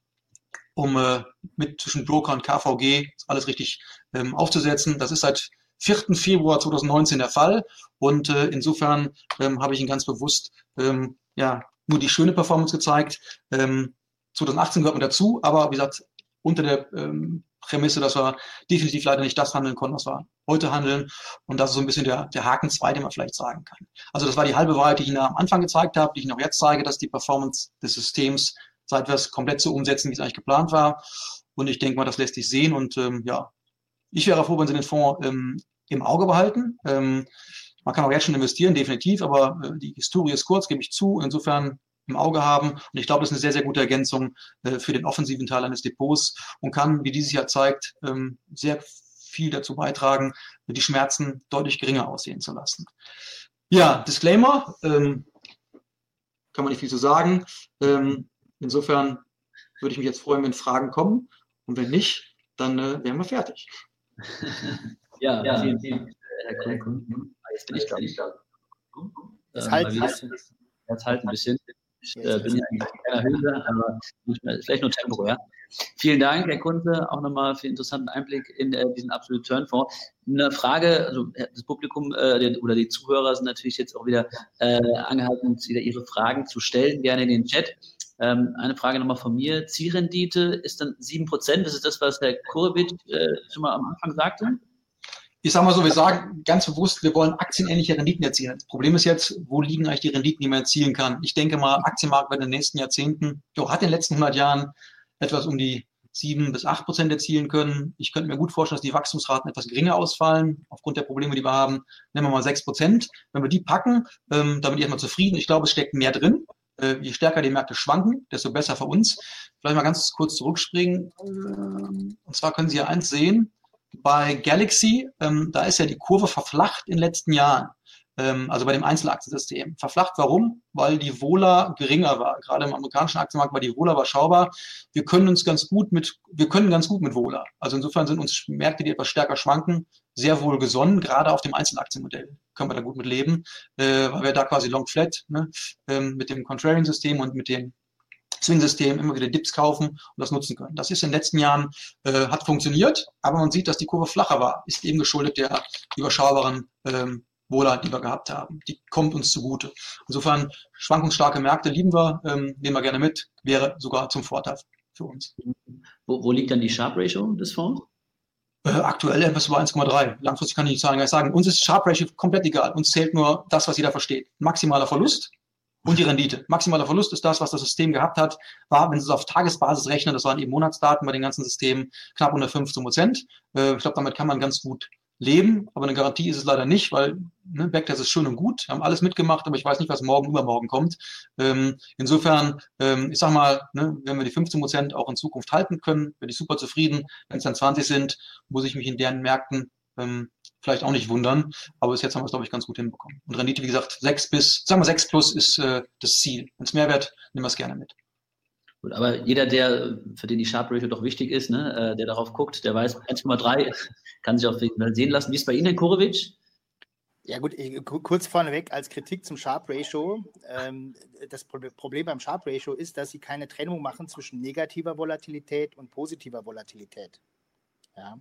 um äh, mit zwischen Broker und KVG alles richtig ähm, aufzusetzen. Das ist seit 4. Februar 2019 der Fall und äh, insofern ähm, habe ich Ihnen ganz bewusst ähm, ja nur die schöne Performance gezeigt. Ähm, 2018 gehört man dazu, aber wie gesagt unter der ähm, Prämisse, dass wir definitiv leider nicht das handeln konnten, was wir heute handeln. Und das ist so ein bisschen der, der Haken 2, den man vielleicht sagen kann. Also das war die halbe Wahrheit, die ich Ihnen am Anfang gezeigt habe, die ich auch jetzt zeige, dass die Performance des Systems, seit wir es komplett so umsetzen, wie es eigentlich geplant war. Und ich denke mal, das lässt sich sehen. Und ähm, ja, ich wäre froh, wenn Sie den Fonds ähm, im Auge behalten. Ähm, man kann auch jetzt schon investieren, definitiv, aber äh, die Historie ist kurz, gebe ich zu. Insofern im Auge haben. Und ich glaube, das ist eine sehr, sehr gute Ergänzung äh, für den offensiven Teil eines Depots und kann, wie dieses Jahr zeigt, ähm, sehr viel dazu beitragen, die Schmerzen deutlich geringer aussehen zu lassen. Ja, Disclaimer, ähm, kann man nicht viel zu sagen. Ähm, insofern würde ich mich jetzt freuen, wenn Fragen kommen. Und wenn nicht, dann äh, wären wir fertig. ja, ja, vielen, vielen Herr Kuhn. Jetzt bin ich da. Jetzt halt, jetzt halt ein bisschen. Ich äh, bin ja in keiner Höhe, aber vielleicht nur temporär. Vielen Dank, Herr Kunze, auch nochmal für den interessanten Einblick in äh, diesen Absolute Turnfonds. Eine Frage, also das Publikum äh, oder die Zuhörer sind natürlich jetzt auch wieder äh, angehalten, wieder ihre Fragen zu stellen, gerne in den Chat. Ähm, eine Frage nochmal von mir. Zielrendite ist dann 7%, das ist das, was Herr Kurewitsch äh, schon mal am Anfang sagte? Ich sage mal so, wir sagen ganz bewusst, wir wollen aktienähnliche Renditen erzielen. Das Problem ist jetzt, wo liegen eigentlich die Renditen, die man erzielen kann? Ich denke mal, Aktienmarkt wird in den nächsten Jahrzehnten, jo, hat in den letzten 100 Jahren etwas um die 7 bis 8 Prozent erzielen können. Ich könnte mir gut vorstellen, dass die Wachstumsraten etwas geringer ausfallen, aufgrund der Probleme, die wir haben. Nehmen wir mal 6 Prozent. Wenn wir die packen, ähm, dann bin ich erstmal zufrieden. Ich glaube, es steckt mehr drin. Äh, je stärker die Märkte schwanken, desto besser für uns. Vielleicht mal ganz kurz zurückspringen. Ähm, und zwar können Sie ja eins sehen bei Galaxy, ähm, da ist ja die Kurve verflacht in den letzten Jahren. ähm, also bei dem Einzelaktiensystem. Verflacht warum? Weil die Vola geringer war. Gerade im amerikanischen Aktienmarkt war die Vola überschaubar. Wir können uns ganz gut mit, wir können ganz gut mit Vola. Also insofern sind uns Märkte, die etwas stärker schwanken, sehr wohl gesonnen, gerade auf dem Einzelaktienmodell können wir da gut mit leben, äh, weil wir da quasi Long Flat ne, ähm, mit dem Contrarian-System und mit dem Swing-System immer wieder Dips kaufen und das nutzen können. Das ist in den letzten Jahren, äh, hat funktioniert, aber man sieht, dass die Kurve flacher war, ist eben geschuldet der überschaubaren ähm, Wohler, die wir gehabt haben. Die kommt uns zugute. Insofern schwankungsstarke Märkte lieben wir, ähm, nehmen wir gerne mit, wäre sogar zum Vorteil für uns. Wo, wo liegt dann die Sharp Ratio des Fonds? Äh, aktuell etwas über 1,3. Langfristig kann ich nicht sagen. Ich sagen, uns ist Sharp Ratio komplett egal. Uns zählt nur das, was jeder versteht. Maximaler Verlust und die Rendite. Maximaler Verlust ist das, was das System gehabt hat, war, wenn Sie es auf Tagesbasis rechnen, das waren eben Monatsdaten bei den ganzen Systemen, knapp unter 15 Prozent. Äh, ich glaube, damit kann man ganz gut leben, aber eine Garantie ist es leider nicht, weil ne, Backtest ist schön und gut, haben alles mitgemacht, aber ich weiß nicht, was morgen übermorgen kommt. Ähm, insofern, ähm, ich sag mal, ne, wenn wir die 15 Prozent auch in Zukunft halten können, bin ich super zufrieden. Wenn es dann 20 sind, muss ich mich in deren Märkten ähm, vielleicht auch nicht wundern, aber bis jetzt haben wir es, glaube ich, ganz gut hinbekommen. Und Rendite, wie gesagt, 6 bis, sagen wir 6 plus ist äh, das Ziel. Wenn es mehr wird, nehmen wir es gerne mit. Gut, aber jeder, der, für den die Sharp Ratio doch wichtig ist, ne, äh, der darauf guckt, der weiß, 1,3 kann sich auf jeden Fall sehen lassen. Wie ist es bei Ihnen, Herr Kurowitsch? Ja gut, kurz vorneweg als Kritik zum Sharp Ratio. Ähm, das Problem beim Sharp Ratio ist, dass Sie keine Trennung machen zwischen negativer Volatilität und positiver Volatilität. Ja.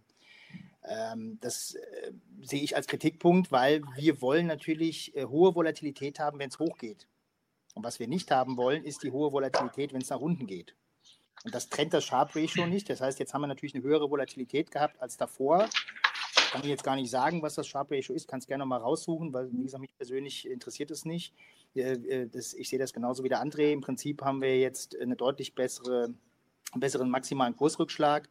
Ähm, das äh, sehe ich als Kritikpunkt, weil wir wollen natürlich äh, hohe Volatilität haben, wenn es hochgeht. Und was wir nicht haben wollen, ist die hohe Volatilität, wenn es nach unten geht. Und das trennt das Sharp Ratio nicht. Das heißt, jetzt haben wir natürlich eine höhere Volatilität gehabt als davor. Kann ich jetzt gar nicht sagen, was das Sharp Ratio ist. Kann es gerne mal raussuchen, weil, wie gesagt, mich persönlich interessiert es nicht. Äh, ich sehe das genauso wie der André. Im Prinzip haben wir jetzt eine deutlich bessere, besseren maximalen Kursrückschlag.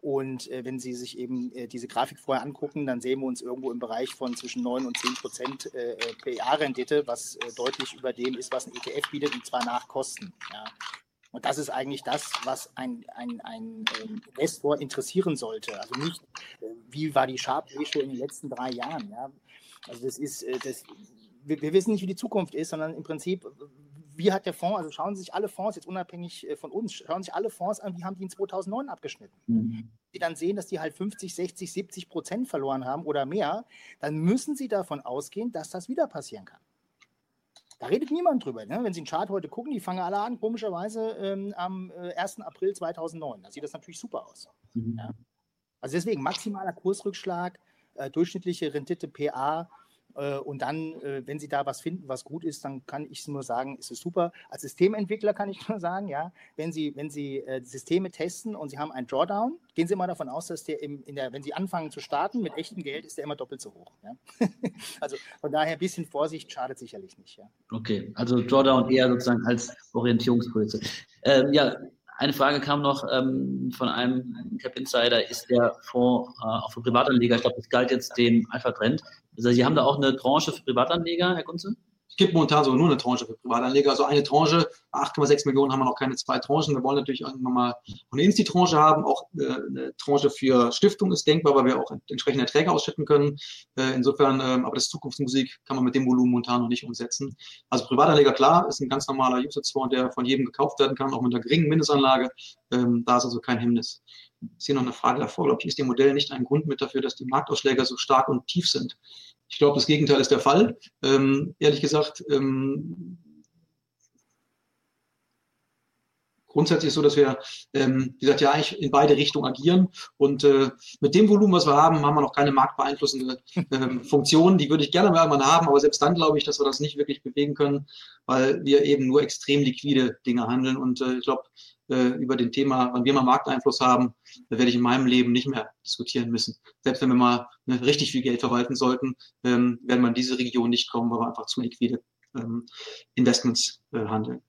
Und äh, wenn Sie sich eben äh, diese Grafik vorher angucken, dann sehen wir uns irgendwo im Bereich von zwischen 9 und 10 Prozent äh, äh PA-Rendite, was äh, deutlich über dem ist, was ein ETF bietet, und zwar nach Kosten. Ja. Und das ist eigentlich das, was ein, ein, ein ähm, Investor interessieren sollte. Also nicht, äh, wie war die Sharp Ratio in den letzten drei Jahren. Ja. Also das ist, das, wir, wir wissen nicht, wie die Zukunft ist, sondern im Prinzip, wie hat der Fonds, also schauen Sie sich alle Fonds, jetzt unabhängig äh, von uns, schauen sich alle Fonds an, wie haben die in 2009 abgeschnitten. Mhm. Sie dann sehen, dass die halt 50, 60, 70 Prozent verloren haben oder mehr, dann müssen Sie davon ausgehen, dass das wieder passieren kann. Da redet niemand drüber. Ne? Wenn Sie den Chart heute gucken, die fangen alle an, komischerweise ähm, am äh, 1. April 2009. Da sieht das natürlich super aus. Mhm. Ja? Also deswegen maximaler Kursrückschlag, äh, durchschnittliche Rendite PA äh, und dann, äh, wenn Sie da was finden, was gut ist, dann kann ich nur sagen, ist es super. Als Systementwickler kann ich nur sagen, ja, wenn Sie, wenn Sie äh, Systeme testen und Sie haben einen Drawdown, gehen Sie mal davon aus, dass der, im, in der, wenn Sie anfangen zu starten mit echtem Geld, ist der immer doppelt so hoch. Ja? also von daher ein bisschen Vorsicht schadet sicherlich nicht. Ja? Okay, also Drawdown eher sozusagen als Orientierungsgröße. Ähm, ja, eine Frage kam noch ähm, von einem Cap Insider, ist der Fonds äh, auch für Privatanleger, ich glaube, das galt jetzt dem Alpha Trend, also Sie haben da auch eine Tranche für Privatanleger, Herr Kunze? Gibt momentan sogar nur eine Tranche für Privatanleger. Also eine Tranche, 8,6 Millionen haben wir noch keine zwei Tranchen. Wir wollen natürlich irgendwann mal eine Insti-Tranche haben. Auch äh, eine Tranche für Stiftung ist denkbar, weil wir auch entsprechende Erträge ausschütten können. Äh, insofern, ähm, aber das Zukunftsmusik kann man mit dem Volumen momentan noch nicht umsetzen. Also Privatanleger, klar, ist ein ganz normaler Usage-Fonds, der von jedem gekauft werden kann, auch mit einer geringen Mindestanlage. Ähm, da ist also kein Hemmnis. Ist hier noch eine Frage davor, ich, ist Ihr Modell nicht ein Grund mit dafür, dass die Marktausschläge so stark und tief sind? Ich glaube, das Gegenteil ist der Fall. Ähm, ehrlich gesagt, ähm, grundsätzlich so, dass wir, ähm, wie gesagt, ja eigentlich in beide Richtungen agieren. Und äh, mit dem Volumen, was wir haben, haben wir noch keine marktbeeinflussende ähm, Funktion. Die würde ich gerne mal irgendwann haben, aber selbst dann glaube ich, dass wir das nicht wirklich bewegen können, weil wir eben nur extrem liquide Dinge handeln. Und äh, ich glaube, äh, über den Thema, wann wir mal Markteinfluss haben, da werde ich in meinem Leben nicht mehr diskutieren müssen. Selbst wenn wir mal ne, richtig viel Geld verwalten sollten, ähm, werden wir in diese Region nicht kommen, weil wir einfach zu liquide ähm, Investments äh, handeln.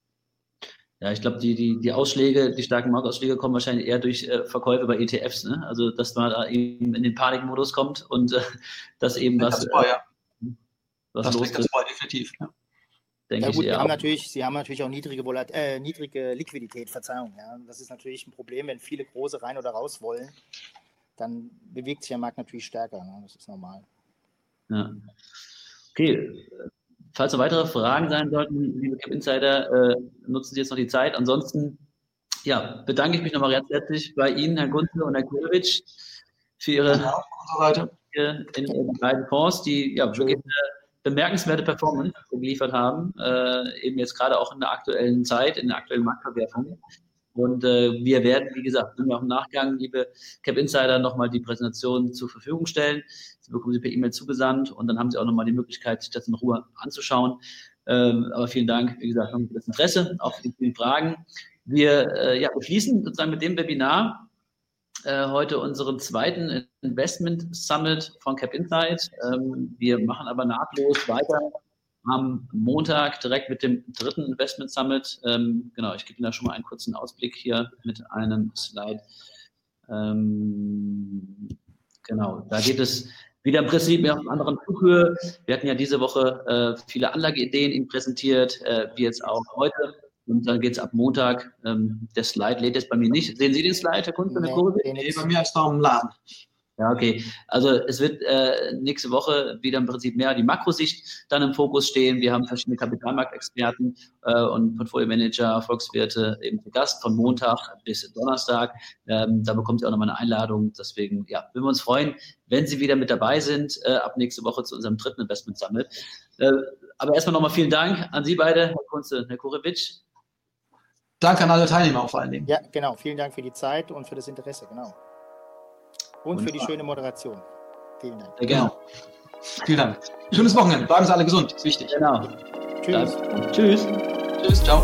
Ja, ich glaube, die, die, die Ausschläge, die starken Marktausschläge kommen wahrscheinlich eher durch äh, Verkäufe bei ETFs. Ne? Also, dass man da eben in den Panikmodus kommt und äh, dass eben was, das war, ja. was das los ist. Das war definitiv, ja denke ja, gut, ich. Sie haben, natürlich, sie haben natürlich auch niedrige, Volat äh, niedrige Liquidität, Verzeihung. Ja. Das ist natürlich ein Problem, wenn viele große rein oder raus wollen, dann bewegt sich der Markt natürlich stärker. Ne. Das ist normal. Ja. Okay, falls noch weitere Fragen sein sollten, liebe Cap Insider, äh, nutzen Sie jetzt noch die Zeit. Ansonsten ja, bedanke ich mich nochmal ganz herzlich bei Ihnen, Herr Gunzel und Herr Kulewitsch, für Ihre ja, in, in den beiden Fonds, die ja wirklich eine bemerkenswerte Performance geliefert haben, äh, eben jetzt gerade auch in der aktuellen Zeit, in der aktuellen Marktverwerfung. Und äh, wir werden, wie gesagt, auch im Nachgang, liebe Cap Insider, nochmal die Präsentation zur Verfügung stellen. Sie bekommen sie per E-Mail zugesandt und dann haben Sie auch nochmal die Möglichkeit, sich das in Ruhe anzuschauen. Ähm, aber vielen Dank, wie gesagt, für das Interesse, auch für die vielen Fragen. Wir äh, ja, beschließen sozusagen mit dem Webinar äh, heute unseren zweiten Investment Summit von Cap Insight. Ähm, wir machen aber nahtlos weiter am Montag direkt mit dem dritten Investment Summit. Ähm, genau, ich gebe Ihnen da schon mal einen kurzen Ausblick hier mit einem Slide. Ähm, genau, da geht es wieder im Prinzip mehr auf einer anderen Flughöhe. Wir hatten ja diese Woche äh, viele Anlageideen Ihnen präsentiert, äh, wie jetzt auch heute. Und dann geht es ab Montag. Ähm, der Slide lädt jetzt bei mir nicht. Sehen Sie den Slide, Herr Kunze? Nee, nee, bei mir ist da im Laden. Ja, okay. Also es wird äh, nächste Woche wieder im Prinzip mehr die Makrosicht dann im Fokus stehen. Wir haben verschiedene Kapitalmarktexperten äh, und Portfolio-Manager, Volkswirte eben zu Gast von Montag bis Donnerstag. Ähm, da bekommt ihr auch nochmal eine Einladung. Deswegen, ja, würden wir uns freuen, wenn Sie wieder mit dabei sind, äh, ab nächste Woche zu unserem dritten Investment Summit. Äh, aber erstmal nochmal vielen Dank an Sie beide, Herr Kunze, Herr Kurewitsch. Danke an alle Teilnehmer auch vor allen Dingen. Ja, genau. Vielen Dank für die Zeit und für das Interesse, genau. Und für die schöne Moderation. Vielen Dank. Sehr gerne. Vielen Dank. Schönes Wochenende. Bleiben Sie alle gesund. ist wichtig. Genau. Tschüss. Tschüss. Tschüss. Ciao.